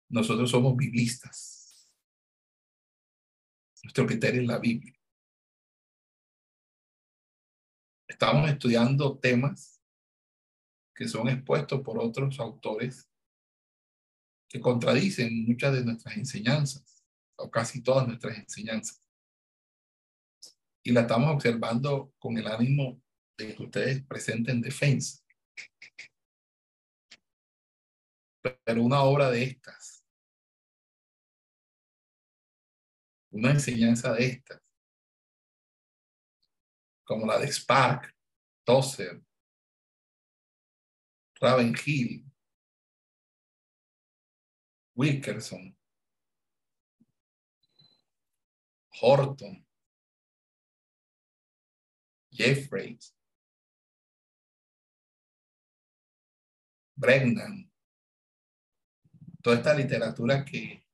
Nosotros somos biblistas. Nuestro criterio es la Biblia. Estamos estudiando temas que son expuestos por otros autores que contradicen muchas de nuestras enseñanzas, o casi todas nuestras enseñanzas. Y la estamos observando con el ánimo de que ustedes presenten defensa. Pero una obra de estas, una enseñanza de estas, como la de Spark, Tosser, Ravenhill, Wilkerson, Horton, Jeffreys, Brennan, toda esta literatura que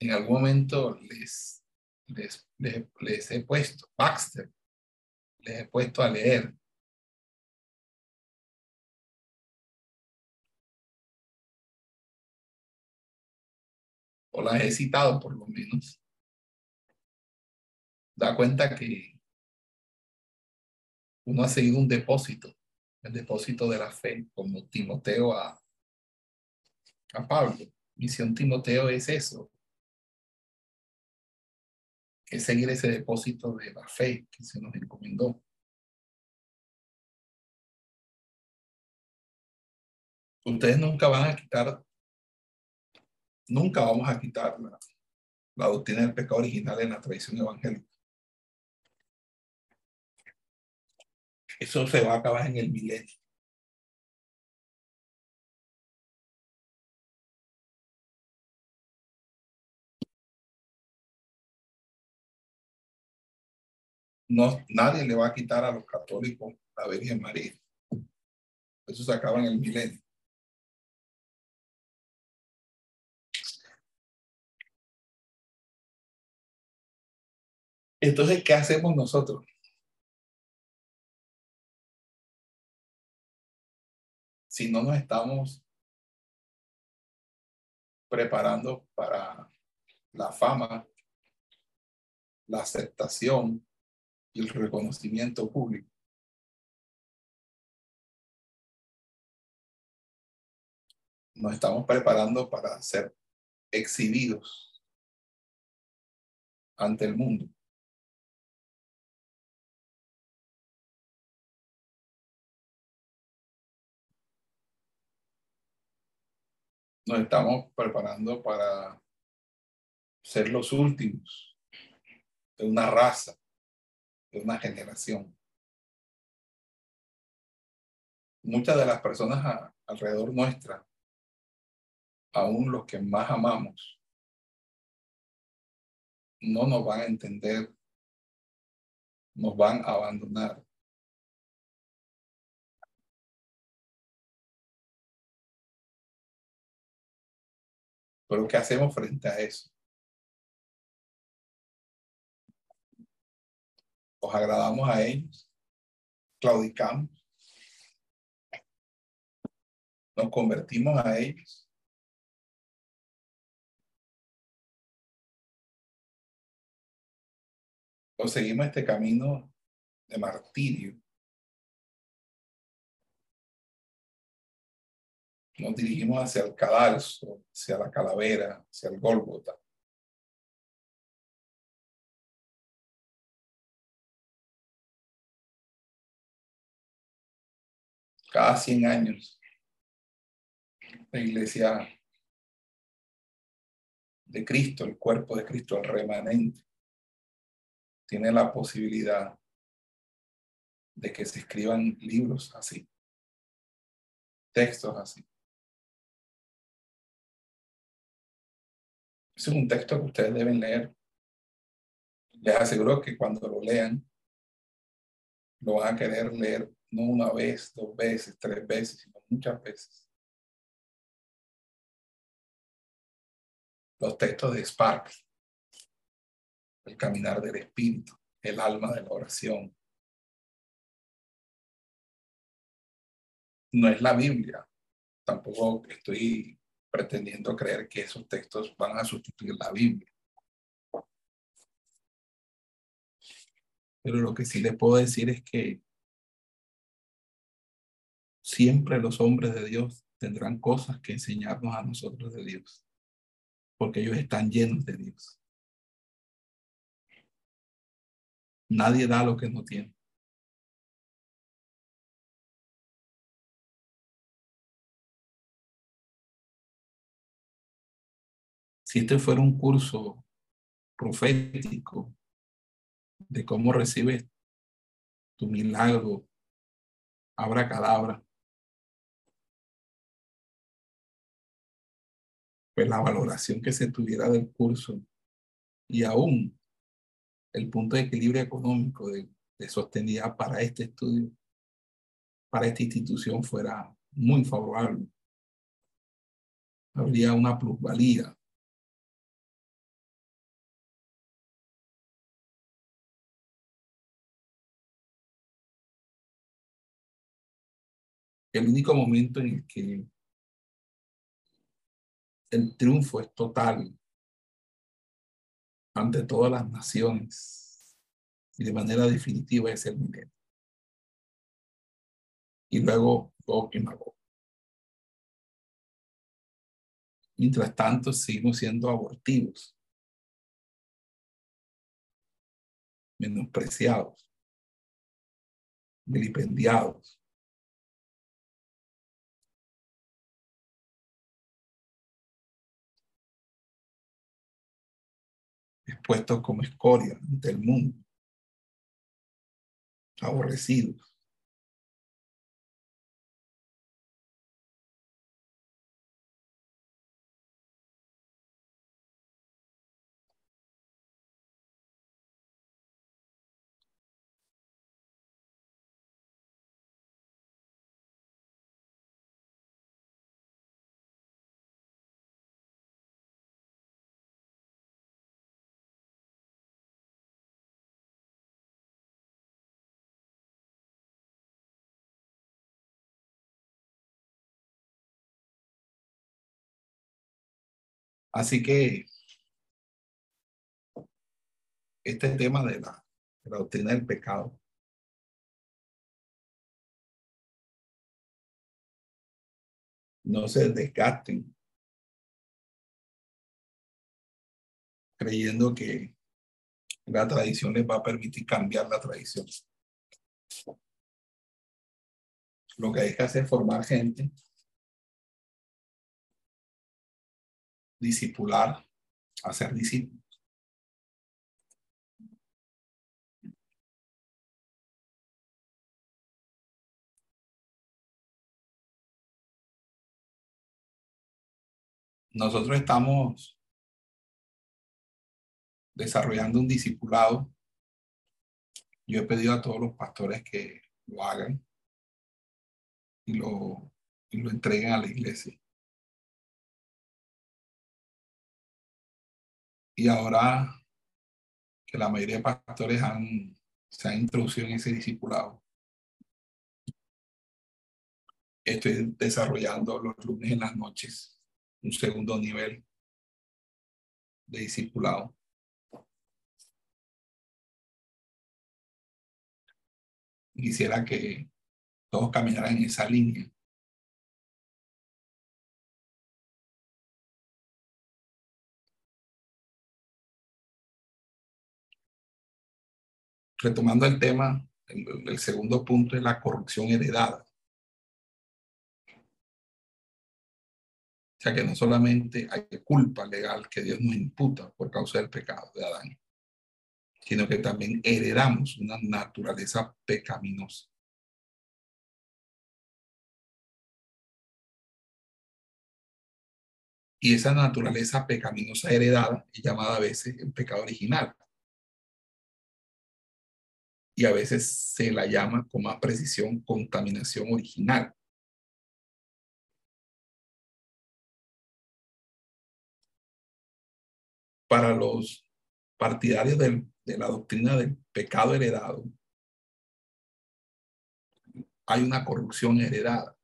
en algún momento les, les, les he puesto, Baxter, les he puesto a leer. o las he citado por lo menos, da cuenta que uno ha seguido un depósito, el depósito de la fe, como Timoteo a, a Pablo. Misión Timoteo es eso, es seguir ese depósito de la fe que se nos encomendó. Ustedes nunca van a quitar nunca vamos a quitar la, doctrina del pecado original en la tradición evangélica. Eso se va a acabar en el milenio. No, nadie le va a quitar a los católicos la Virgen María. Eso se acaba en el milenio. Entonces, ¿qué hacemos nosotros? Si no nos estamos preparando para la fama, la aceptación el reconocimiento público. Nos estamos preparando para ser exhibidos ante el mundo. Nos estamos preparando para ser los últimos de una raza, de una generación. Muchas de las personas alrededor nuestra, aún los que más amamos, no nos van a entender, nos van a abandonar. Pero ¿qué hacemos frente a eso? ¿Os agradamos a ellos? ¿Claudicamos? ¿Nos convertimos a ellos? ¿O seguimos este camino de martirio? Nos dirigimos hacia el cadalso, hacia la calavera, hacia el Gólgota. Cada 100 años la iglesia de Cristo, el cuerpo de Cristo, el remanente, tiene la posibilidad de que se escriban libros así, textos así. Es un texto que ustedes deben leer. Les aseguro que cuando lo lean, lo van a querer leer no una vez, dos veces, tres veces, sino muchas veces. Los textos de Spark, el caminar del espíritu, el alma de la oración. No es la Biblia, tampoco estoy pretendiendo creer que esos textos van a sustituir la Biblia. Pero lo que sí les puedo decir es que siempre los hombres de Dios tendrán cosas que enseñarnos a nosotros de Dios, porque ellos están llenos de Dios. Nadie da lo que no tiene. Si este fuera un curso profético de cómo recibes tu milagro, abra cadabra, la valoración que se tuviera del curso y aún el punto de equilibrio económico de, de sostenibilidad para este estudio, para esta institución fuera muy favorable. Habría una plusvalía. El único momento en el que el triunfo es total ante todas las naciones y de manera definitiva es el milenio. Y luego Gog y Magog. Mientras tanto, seguimos siendo abortivos, menospreciados, vilipendiados, expuestos como escoria ante el mundo, aborrecidos. Así que este tema de la, de doctrina del pecado no se desgasten creyendo que la tradición les va a permitir cambiar la tradición. Lo que hay que hacer es formar gente, discipular, hacer discípulos. Nosotros estamos desarrollando un discipulado. Yo he pedido a todos los pastores que lo hagan y lo, y lo entreguen a la iglesia. Y ahora que la mayoría de pastores han, se han introducido en ese discipulado, estoy desarrollando los lunes en las noches un segundo nivel de discipulado. Quisiera que todos caminaran en esa línea. Retomando el tema, el, segundo punto es la corrupción heredada. O sea que no solamente hay culpa legal que Dios nos imputa por causa del pecado de Adán, sino que también heredamos una naturaleza pecaminosa. Y esa naturaleza pecaminosa heredada es llamada a veces el pecado original. Y a veces se la llama con más precisión contaminación original. para los partidarios de la doctrina del pecado heredado, hay una corrupción heredada.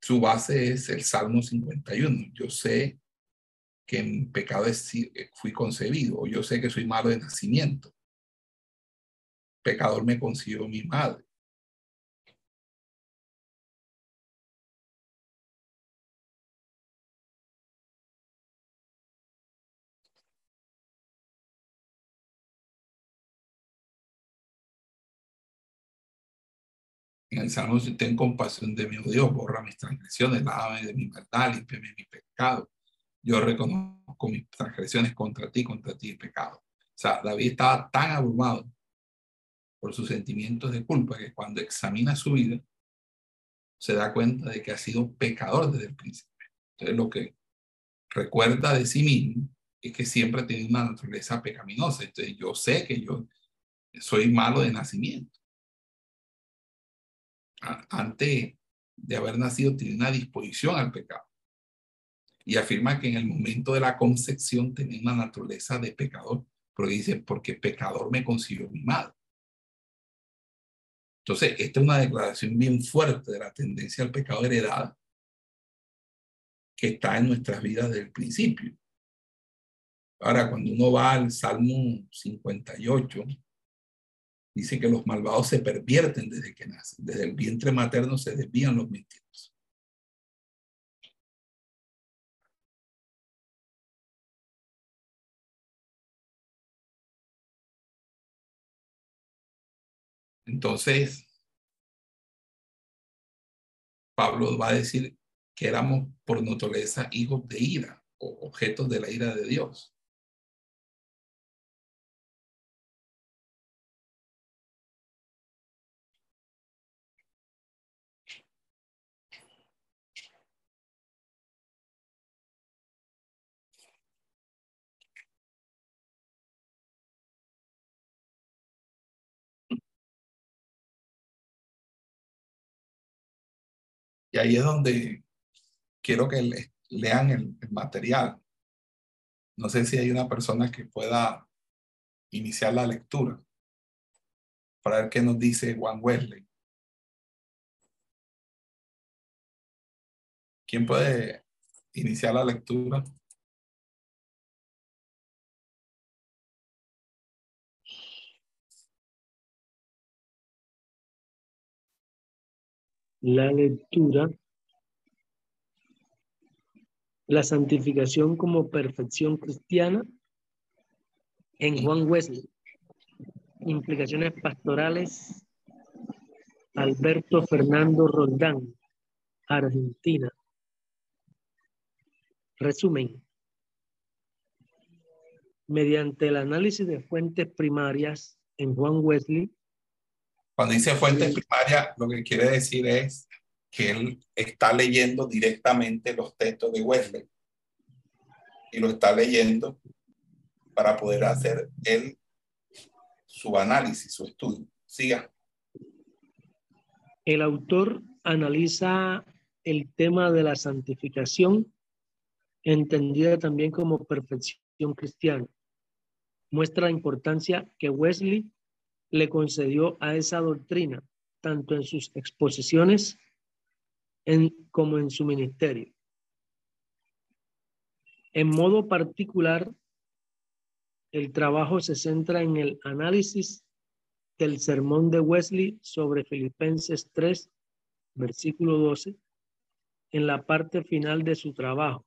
Su base es el Salmo 51. Yo sé que en pecado fui concebido, o yo sé que soy malo de nacimiento. Pecador me concibió mi madre. En el Salmo, ten compasión de mi oh Dios, borra mis transgresiones, lávame de mi maldad, límpiame mi pecado. Yo reconozco mis transgresiones contra ti, contra ti el pecado. O sea, David estaba tan abrumado por sus sentimientos de culpa que cuando examina su vida, se da cuenta de que ha sido pecador desde el principio. Entonces, lo que recuerda de sí mismo es que siempre ha tenido una naturaleza pecaminosa. Entonces, yo sé que yo soy malo de nacimiento antes de haber nacido tiene una disposición al pecado. Y afirma que en el momento de la concepción tenía una naturaleza de pecador, pero dice, porque pecador me concibió mi madre. Entonces, esta es una declaración bien fuerte de la tendencia al pecado heredada que está en nuestras vidas desde el principio. Ahora, cuando uno va al Salmo 58, Dice que los malvados se pervierten desde que nacen. Desde el vientre materno se desvían los mentirosos. Entonces, Pablo va a decir que éramos por naturaleza hijos de ira o objetos de la ira de Dios. Y ahí es donde quiero que lean el, material. No sé si hay una persona que pueda iniciar la lectura para ver qué nos dice Juan Wesley. ¿Quién puede iniciar la lectura? La lectura, la santificación como perfección cristiana en Juan Wesley. Implicaciones pastorales, Alberto Fernando Roldán, Argentina. Resumen. Mediante el análisis de fuentes primarias en Juan Wesley. Cuando dice fuentes primarias, lo que quiere decir es que él está leyendo directamente los textos de Wesley y lo está leyendo para poder hacer él su análisis, su estudio. Siga. El autor analiza el tema de la santificación, entendida también como perfección cristiana. Muestra la importancia que Wesley le concedió a esa doctrina, tanto en sus exposiciones como en su ministerio. En modo particular, el trabajo se centra en el análisis del sermón de Wesley sobre Filipenses 3, versículo 12, en la parte final de su trabajo.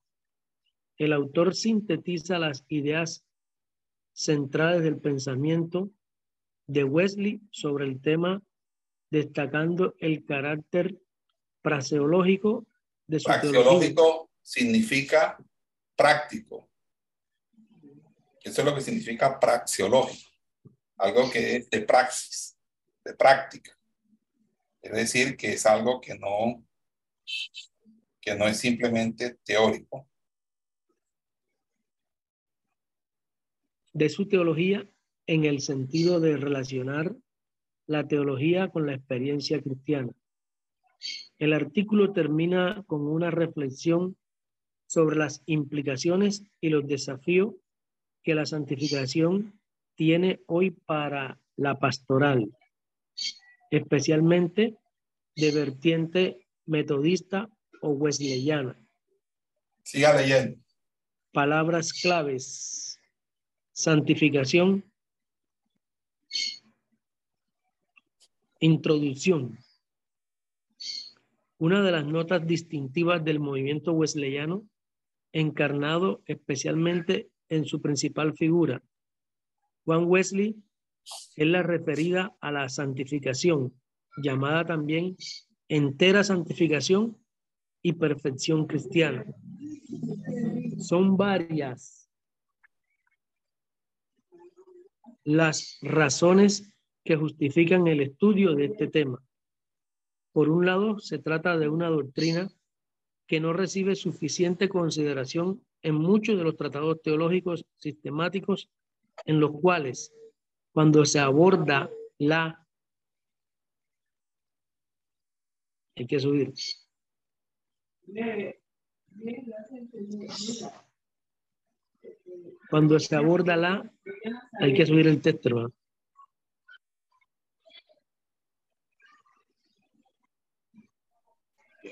El autor sintetiza las ideas centrales del pensamiento de Wesley sobre el tema, destacando el carácter praseológico de su Praxeológico significa práctico. Eso es lo que significa praxeológico, algo que es de praxis, de práctica. Es decir, que es algo que no, que no es simplemente teórico. De su teología en el sentido de relacionar la teología con la experiencia cristiana. El artículo termina con una reflexión sobre las implicaciones y los desafíos que la santificación tiene hoy para la pastoral, especialmente de vertiente metodista o wesleyana. Siga leyendo. Palabras claves. Santificación. Introducción. Una de las notas distintivas del movimiento wesleyano, encarnado especialmente en su principal figura. Juan Wesley es la referida a la santificación, llamada también entera santificación y perfección cristiana. Son varias las razones que justifican el estudio de este tema. Por un lado, se trata de una doctrina que no recibe suficiente consideración en muchos de los tratados teológicos sistemáticos en los cuales cuando se aborda la hay que subir cuando se aborda la hay que subir el texto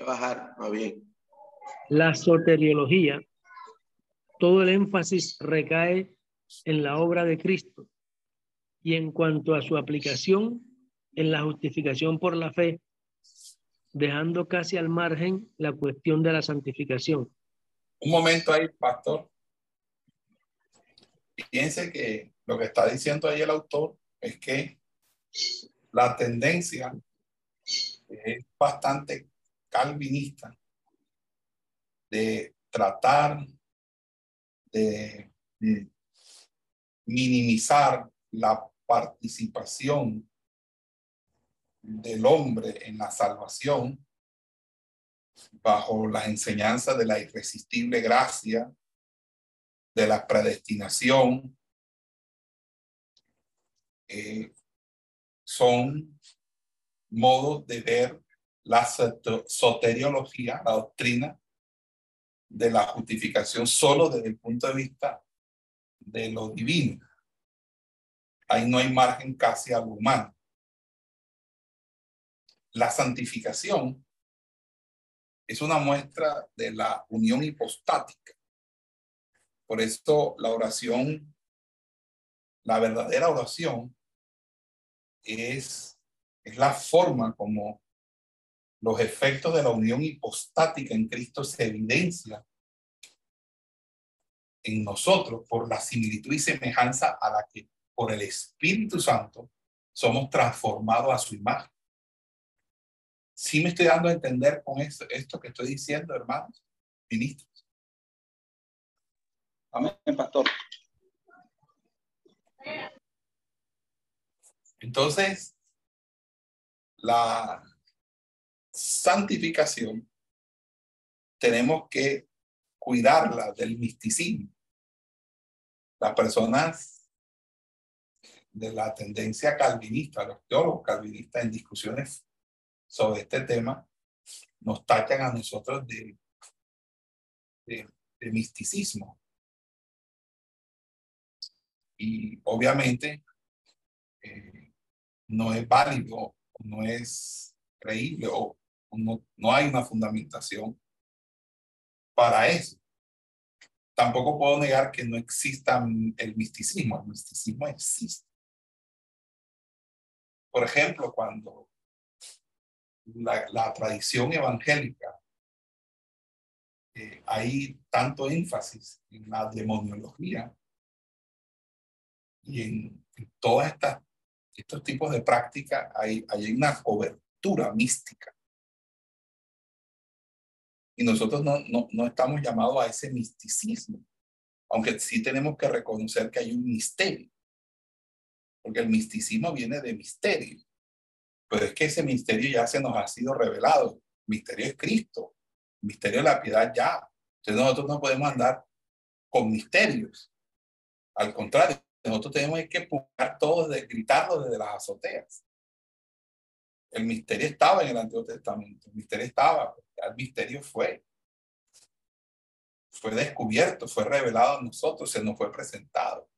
bajar va bien la soteriología todo el énfasis recae en la obra de Cristo y en cuanto a su aplicación en la justificación por la fe, dejando casi al margen la cuestión de la santificación. Un momento ahí, pastor. Piense que lo que está diciendo ahí el autor es que la tendencia es bastante calvinista de tratar de, minimizar la participación del hombre en la salvación bajo la enseñanza de la irresistible gracia, de la predestinación, eh, son modos de ver la soteriología, la doctrina de la justificación solo desde el punto de vista de lo divino. Ahí no hay margen casi a lo humano. La santificación es una muestra de la unión hipostática. Por esto la oración, la verdadera oración, es, es la forma como los efectos de la unión hipostática en Cristo se evidencian en nosotros por la similitud y semejanza a la que por el Espíritu Santo somos transformados a su imagen. Sí me estoy dando a entender con esto, esto que estoy diciendo, hermanos, ministros. Amén, pastor. Entonces, la santificación tenemos que cuidarla del misticismo. Las personas de la tendencia calvinista, los teólogos calvinistas en discusiones sobre este tema nos tachan a nosotros de, de, misticismo. Y obviamente eh, no es válido, no es creíble o no, no hay una fundamentación para eso. Tampoco puedo negar que no exista el misticismo. El misticismo existe. Por ejemplo, cuando la, tradición evangélica, eh, hay tanto énfasis en la demoniología y en, todos estos tipos de prácticas, hay, hay una cobertura mística. Y nosotros no, no, no estamos llamados a ese misticismo, aunque sí tenemos que reconocer que hay un misterio, porque el misticismo viene de misterio. Pero es que ese misterio ya se nos ha sido revelado. El misterio es Cristo. Misterio de la piedad ya. Entonces nosotros no podemos andar con misterios. Al contrario, nosotros tenemos que empujar todo, desde, gritarlo desde las azoteas. El misterio estaba en el Antiguo Testamento. El misterio estaba. El misterio fue. Fue descubierto, fue revelado a nosotros, se nos fue presentado.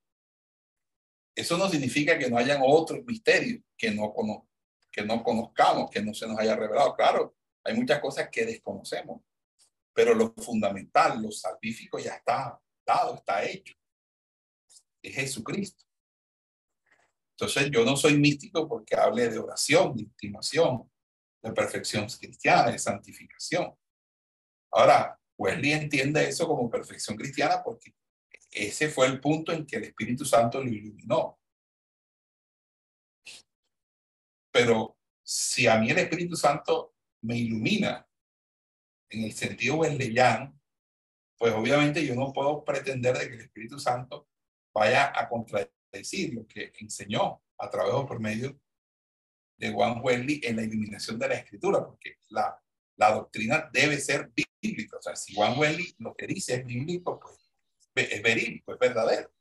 Eso no significa que no hayan otros misterios que no, que no conozcamos, que no se nos haya revelado. Claro, hay muchas cosas que desconocemos, pero lo fundamental, lo salvífico ya está dado, está hecho. Es Jesucristo. Entonces yo no soy místico porque hable de oración, de intimación, de perfección cristiana, de santificación. Ahora, Wesley entiende eso como perfección cristiana porque ese fue el punto en que el Espíritu Santo lo iluminó. Pero si a mí el Espíritu Santo me ilumina en el sentido wesleyano, pues obviamente yo no puedo pretender de que el Espíritu Santo vaya a contradecir lo que enseñó a través o por medio de Juan Wesley en la iluminación de la escritura, porque la, la doctrina debe ser bíblica. O sea, si Juan Wesley lo que dice es bíblico, pues es verídico, es verdadero.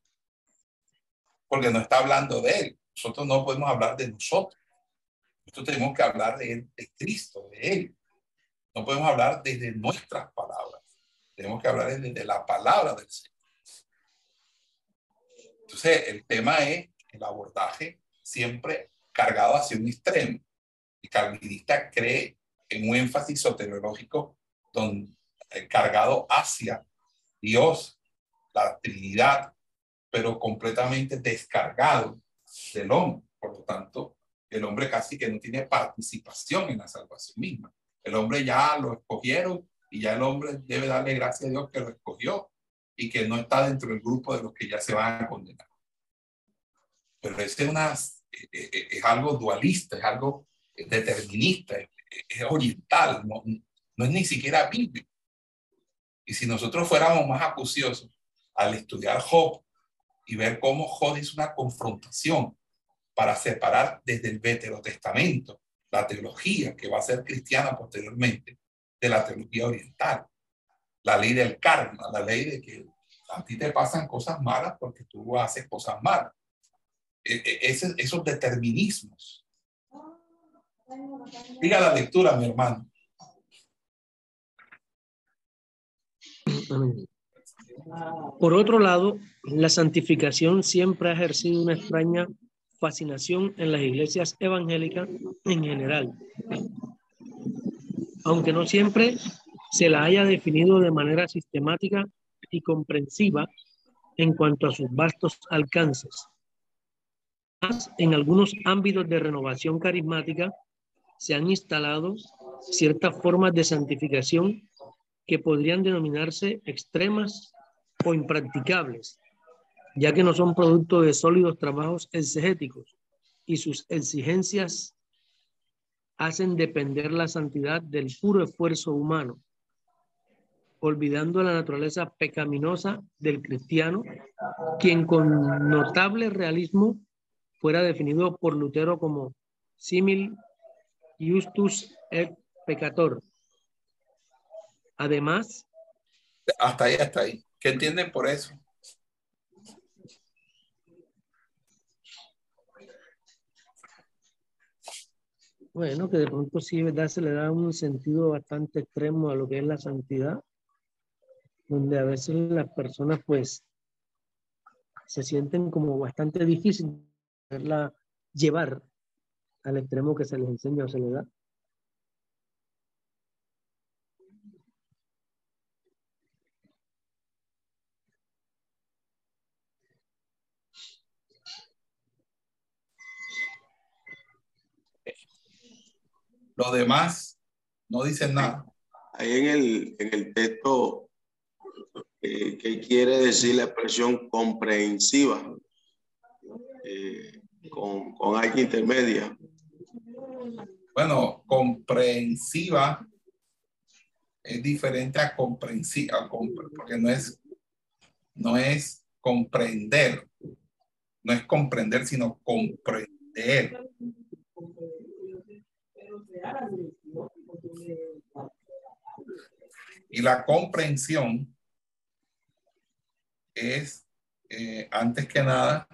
Porque no está hablando de él. Nosotros no podemos hablar de nosotros. Nosotros tenemos que hablar de, de Cristo, de Él. No podemos hablar desde nuestras palabras. Tenemos que hablar desde la palabra del Señor. Entonces, el tema es el abordaje siempre cargado hacia un extremo. El calvinista cree en un énfasis soteriológico donde, eh, cargado hacia Dios, la Trinidad, pero completamente descargado del hombre. Por lo tanto, el hombre casi que no tiene participación en la salvación misma. El hombre ya lo escogieron y ya el hombre debe darle gracias a Dios que lo escogió y que no está dentro del grupo de los que ya se van a condenar. Pero ese es, una, es algo dualista, es algo determinista, es oriental, no, no es ni siquiera bíblico. Y si nosotros fuéramos más acuciosos al estudiar Job y ver cómo Job es una confrontación para separar desde el Testamento la teología que va a ser cristiana posteriormente de la teología oriental. La ley del karma, la ley de que a ti te pasan cosas malas porque tú haces cosas malas. E, e, esos determinismos. Diga la lectura, mi hermano. Por otro lado, la santificación siempre ha ejercido una extraña fascinación en las iglesias evangélicas en general. Aunque no siempre se la haya definido de manera sistemática y comprensiva en cuanto a sus vastos alcances. En algunos ámbitos de renovación carismática se han instalado ciertas formas de santificación que podrían denominarse extremas o impracticables, ya que no son producto de sólidos trabajos exegéticos y sus exigencias hacen depender la santidad del puro esfuerzo humano, olvidando la naturaleza pecaminosa del cristiano, quien con notable realismo fuera definido por Lutero como simil justus et peccator. Además, hasta ahí, hasta ahí. ¿Qué entienden por eso? Bueno, que de pronto sí, ¿verdad? Se le da un sentido bastante extremo a lo que es la santidad, donde a veces las personas pues se sienten como bastante difícil verla llevar al extremo que se les enseña o se les da. Los demás no dicen nada. Ahí en el, en el texto, eh, ¿qué quiere decir la expresión comprensiva? Eh, con, con H intermedia. Bueno, comprensiva es diferente a comprensiva, porque no es, no es comprender, no es comprender, sino comprender. Y la comprensión es, eh, antes que nada,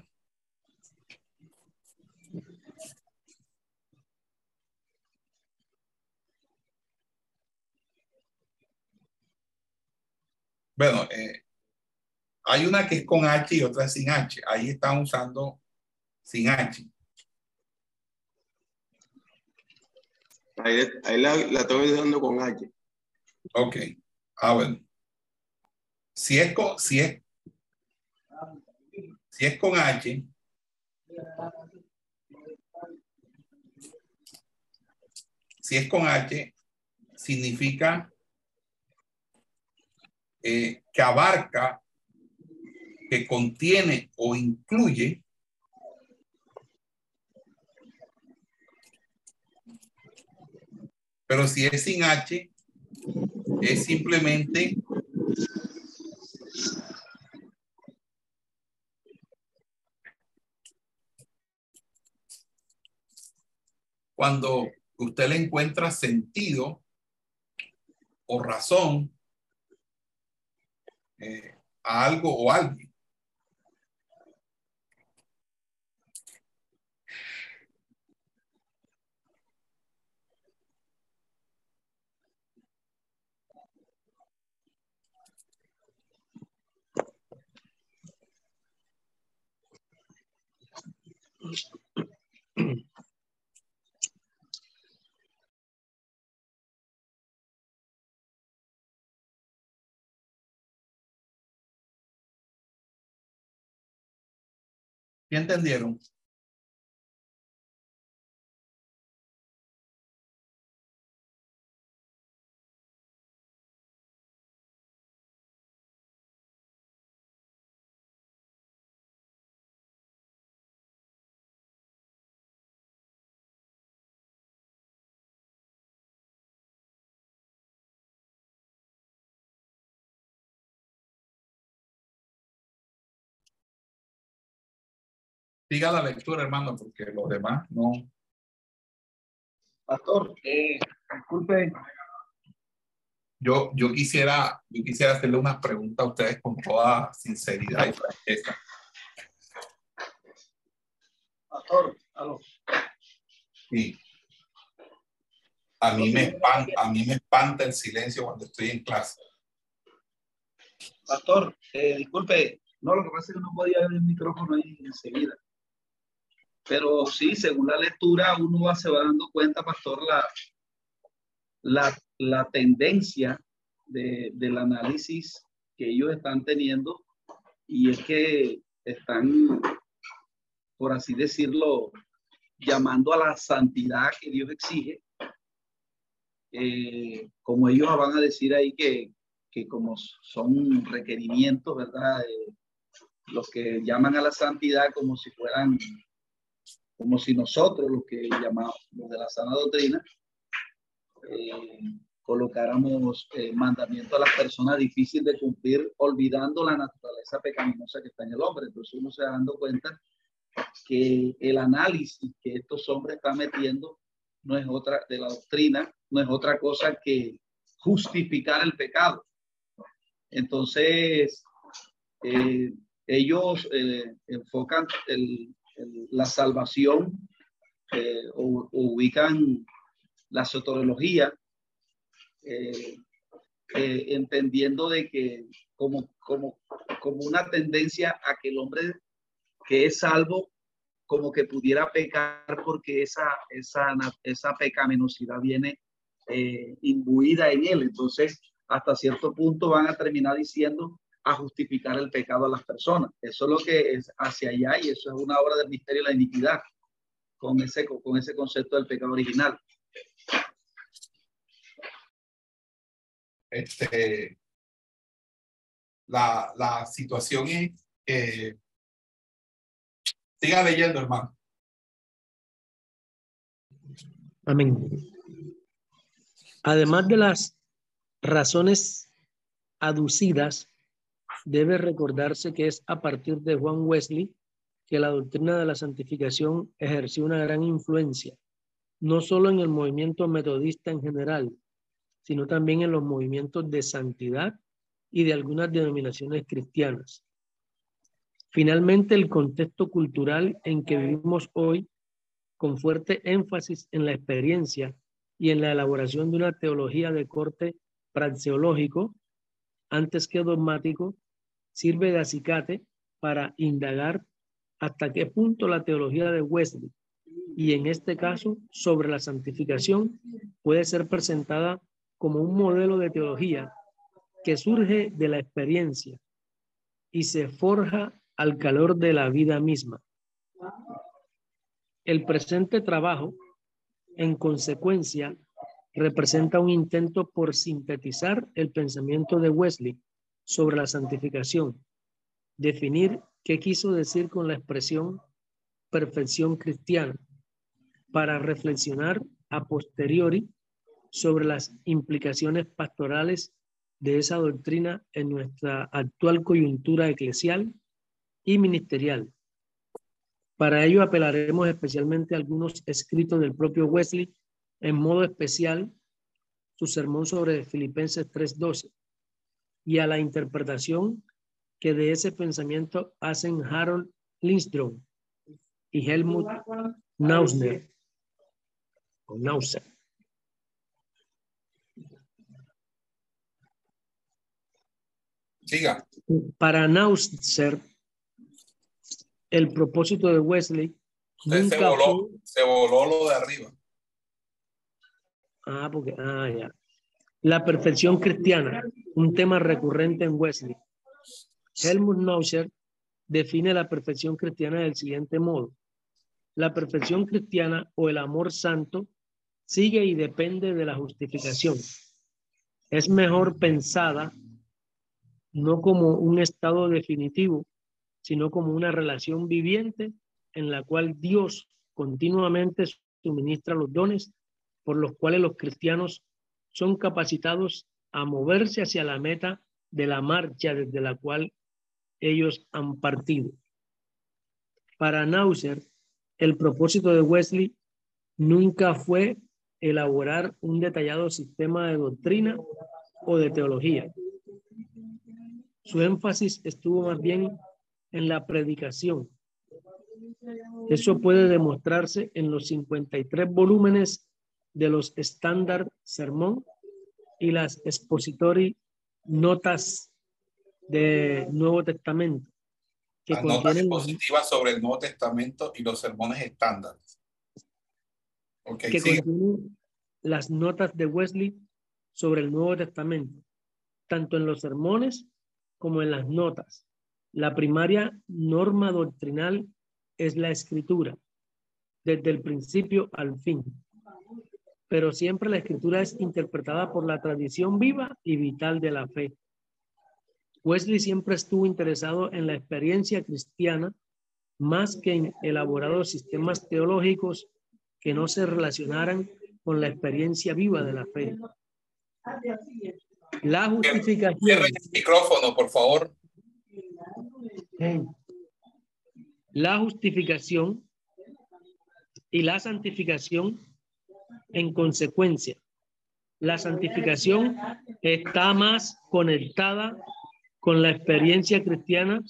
bueno, eh, hay una que es con H y otra sin H. Ahí están usando sin H. Ahí, la, la, estoy usando con H. Ok. Ah, bueno. Si es con, si es, si es con H, si es con H, significa eh, que abarca, que contiene o incluye Pero si es sin H, es simplemente cuando usted le encuentra sentido o razón eh, a algo o alguien. ¿Qué entendieron? Siga la lectura, hermano, porque los demás no. Pastor, eh, disculpe. Yo, yo, quisiera, yo quisiera hacerle unas preguntas a ustedes con toda sinceridad y franqueza. Pastor, aló. Sí. A mí, me espanta, a mí me espanta el silencio cuando estoy en clase. Pastor, eh, disculpe, no, lo que pasa es que no podía ver el micrófono ahí enseguida. Pero sí, según la lectura, uno va, se va dando cuenta, pastor, la, la, la tendencia del análisis que ellos están teniendo y es que están, por así decirlo, llamando a la santidad que Dios exige. Eh, como ellos van a decir ahí que, que como son requerimientos, ¿verdad? los que llaman a la santidad como si fueran, como si nosotros, los que llamamos, los de la sana doctrina, eh, colocáramos eh, mandamiento a las personas difícil de cumplir, olvidando la naturaleza pecaminosa que está en el hombre. Entonces uno se da dando cuenta que el análisis que estos hombres están metiendo no es otra de la doctrina, no es otra cosa que justificar el pecado. Entonces, eh, ellos eh, enfocan la salvación eh, o, ubican la soteriología eh, entendiendo de que como, como, como una tendencia a que el hombre que es salvo como que pudiera pecar porque esa, esa, esa pecaminosidad viene imbuida en él. Entonces, hasta cierto punto van a terminar diciendo a justificar el pecado a las personas. Eso es lo que es hacia allá y eso es una obra del misterio de la iniquidad con ese, con ese concepto del pecado original. Este, la, la situación es que siga leyendo, hermano. Amén. Además de las razones aducidas debe recordarse que es a partir de Juan Wesley que la doctrina de la santificación ejerció una gran influencia, no solo en el movimiento metodista en general, sino también en los movimientos de santidad y de algunas denominaciones cristianas. Finalmente, el contexto cultural en que vivimos hoy, con fuerte énfasis en la experiencia y en la elaboración de una teología de corte praxeológico, antes que dogmático, sirve de acicate para indagar hasta qué punto la teología de Wesley y en este caso sobre la santificación puede ser presentada como un modelo de teología que surge de la experiencia y se forja al calor de la vida misma. El presente trabajo, en consecuencia, representa un intento por sintetizar el pensamiento de Wesley sobre la santificación, definir qué quiso decir con la expresión perfección cristiana, para reflexionar a posteriori sobre las implicaciones pastorales de esa doctrina en nuestra actual coyuntura eclesial y ministerial. Para ello apelaremos especialmente a algunos escritos del propio Wesley, en modo especial su sermón sobre Filipenses 3:12, y a la interpretación que de ese pensamiento hacen Harold Lindstrom y Helmut Nausner. O Nauser. Siga. Para Nausser, el propósito de Wesley se voló, se voló lo de arriba. Ah, porque, ah, ya. La perfección cristiana, un tema recurrente en Wesley. Helmut Nauscher define la perfección cristiana del siguiente modo. La perfección cristiana o el amor santo sigue y depende de la justificación. Es mejor pensada no como un estado definitivo, sino como una relación viviente en la cual Dios continuamente suministra los dones por los cuales los cristianos son capacitados a moverse hacia la meta de la marcha desde la cual ellos han partido. Para Nauser, el propósito de Wesley nunca fue elaborar un detallado sistema de doctrina o de teología. Su énfasis estuvo más bien en la predicación. Eso puede demostrarse en los 53 volúmenes de los estándar sermón y las expository notas de Nuevo Testamento. Que las notas expositivas sobre el Nuevo Testamento y los sermones estándares. Okay, que contienen las notas de Wesley sobre el Nuevo Testamento tanto en los sermones como en las notas. La primaria norma doctrinal es la escritura, desde el principio al fin. Pero siempre la escritura es interpretada por la tradición viva y vital de la fe. Wesley siempre estuvo interesado en la experiencia cristiana más que en elaborados sistemas teológicos que no se relacionaran con la experiencia viva de la fe. La justificación. El micrófono, por favor. La justificación y la santificación en consecuencia. La santificación está más conectada con la experiencia cristiana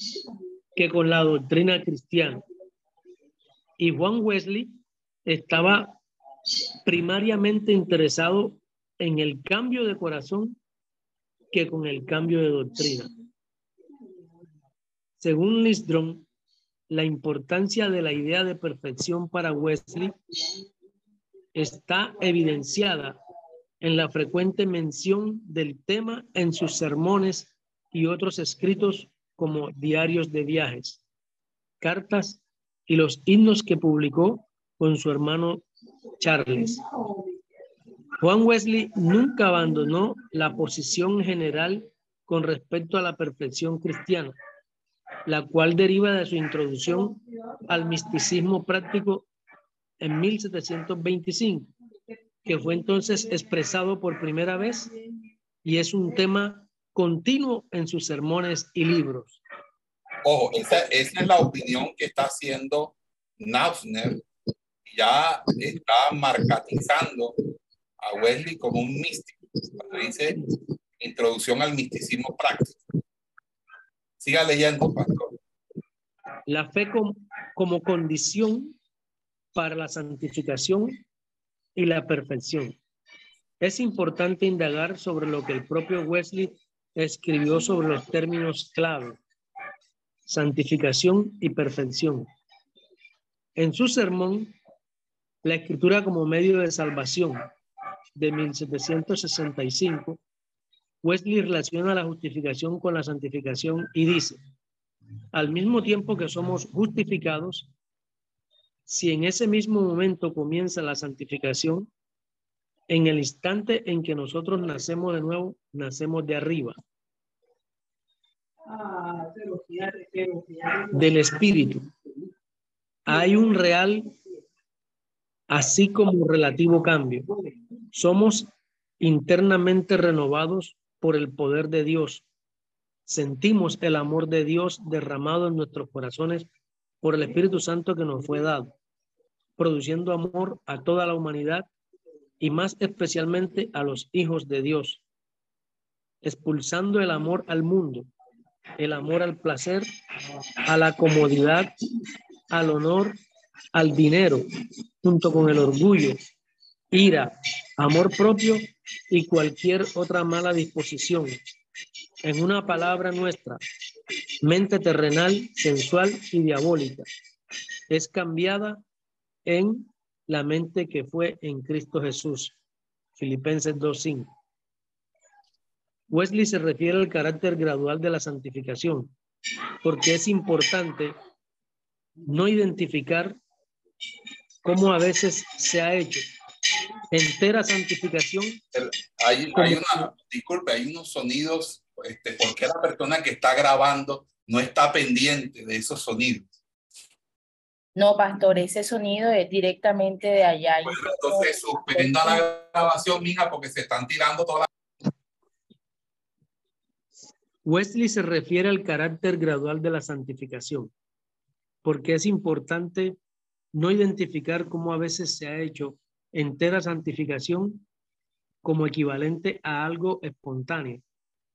que con la doctrina cristiana. Y Juan Wesley estaba primariamente interesado en el cambio de corazón que con el cambio de doctrina. Según Lisdron, la importancia de la idea de perfección para Wesley está evidenciada en la frecuente mención del tema en sus sermones y otros escritos como diarios de viajes, cartas y los himnos que publicó con su hermano Charles. Juan Wesley nunca abandonó la posición general con respecto a la perfección cristiana, la cual deriva de su introducción al misticismo práctico en 1725, que fue entonces expresado por primera vez y es un tema continuo en sus sermones y libros. Ojo, esa, esa es la opinión que está haciendo Nausner. Ya está marcatizando a Wesley como un místico. Cuando dice introducción al misticismo práctico. Siga leyendo, pastor. La fe como, como condición para la santificación y la perfección. Es importante indagar sobre lo que el propio Wesley escribió sobre los términos clave, santificación y perfección. En su sermón, La escritura como medio de salvación, de 1765, Wesley relaciona la justificación con la santificación y dice, al mismo tiempo que somos justificados, si en ese mismo momento comienza la santificación, en el instante en que nosotros nacemos de nuevo, nacemos de arriba. Del Espíritu. Hay un real, así como relativo cambio. Somos internamente renovados por el poder de Dios. Sentimos el amor de Dios derramado en nuestros corazones por el Espíritu Santo que nos fue dado, produciendo amor a toda la humanidad y más especialmente a los hijos de Dios, expulsando el amor al mundo, el amor al placer, a la comodidad, al honor, al dinero, junto con el orgullo, ira, amor propio y cualquier otra mala disposición. En una palabra nuestra, mente terrenal, sensual y diabólica, es cambiada en la mente que fue en Cristo Jesús. Filipenses 2.5. Wesley se refiere al carácter gradual de la santificación, porque es importante no identificar cómo a veces se ha hecho entera santificación. Hay, hay una, disculpe, hay unos sonidos, este, porque la persona que está grabando no está pendiente de esos sonidos. No, pastor, ese sonido es directamente de allá. Bueno, entonces suspenda la grabación, mija, porque se están tirando todas las... Wesley se refiere al carácter gradual de la santificación, porque es importante no identificar cómo a veces se ha hecho entera santificación como equivalente a algo espontáneo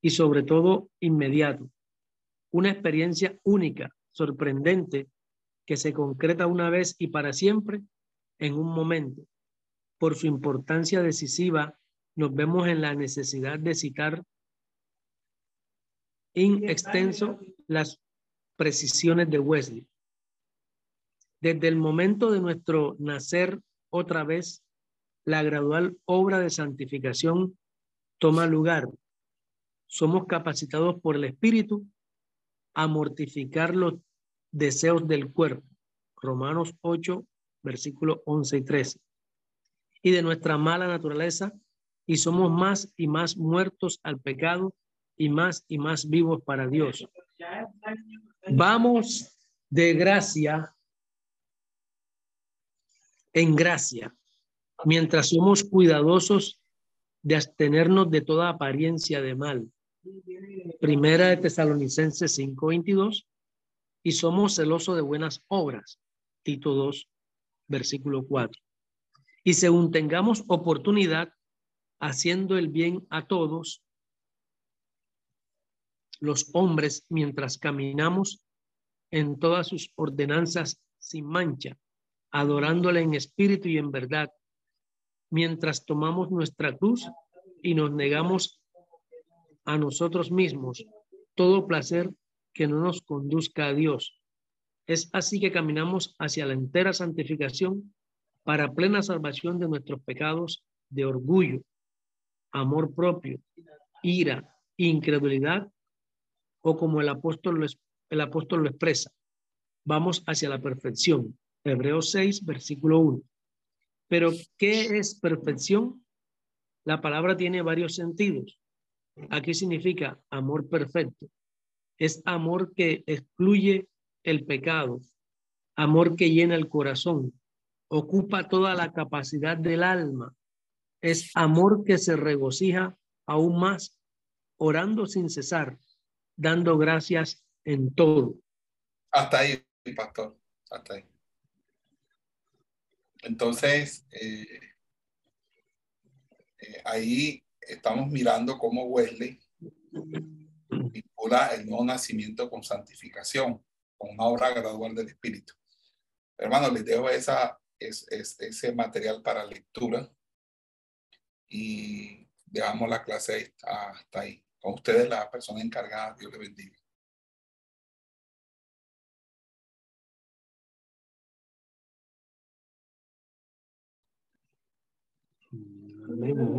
y sobre todo inmediato. Una experiencia única, sorprendente, que se concreta una vez y para siempre en un momento. Por su importancia decisiva, nos vemos en la necesidad de citar en extenso las precisiones de Wesley. Desde el momento de nuestro nacer otra vez la gradual obra de santificación toma lugar somos capacitados por el Espíritu a mortificar los deseos del cuerpo. Romanos 8, versículos 11 y 13. Y de nuestra mala naturaleza, y somos más y más muertos al pecado y más y más vivos para Dios. Vamos de gracia en gracia, mientras somos cuidadosos de abstenernos de toda apariencia de mal. Primera de Tesalonicenses 5:22, y somos celosos de buenas obras. Tito 2, versículo 4. Y según tengamos oportunidad, haciendo el bien a todos, los hombres, mientras caminamos en todas sus ordenanzas sin mancha, adorándole en espíritu y en verdad, mientras tomamos nuestra cruz y nos negamos a nosotros mismos todo placer que no nos conduzca a Dios. Es así que caminamos hacia la entera santificación para plena salvación de nuestros pecados de orgullo, amor propio, ira, incredulidad, o como el apóstol lo, el apóstol lo expresa, vamos hacia la perfección. Hebreos 6, versículo 1. Pero, ¿qué es perfección? La palabra tiene varios sentidos. Aquí significa amor perfecto. Es amor que excluye el pecado, amor que llena el corazón, ocupa toda la capacidad del alma. Es amor que se regocija aún más, orando sin cesar, dando gracias en todo. Hasta ahí, pastor, hasta ahí. Entonces, eh, eh, ahí estamos mirando cómo Wesley vincula el nuevo nacimiento con santificación, con una obra gradual del Espíritu. Hermanos, les dejo esa, es, ese material para lectura y dejamos la clase hasta ahí. Con ustedes, la persona encargada, Dios le bendiga. Amén.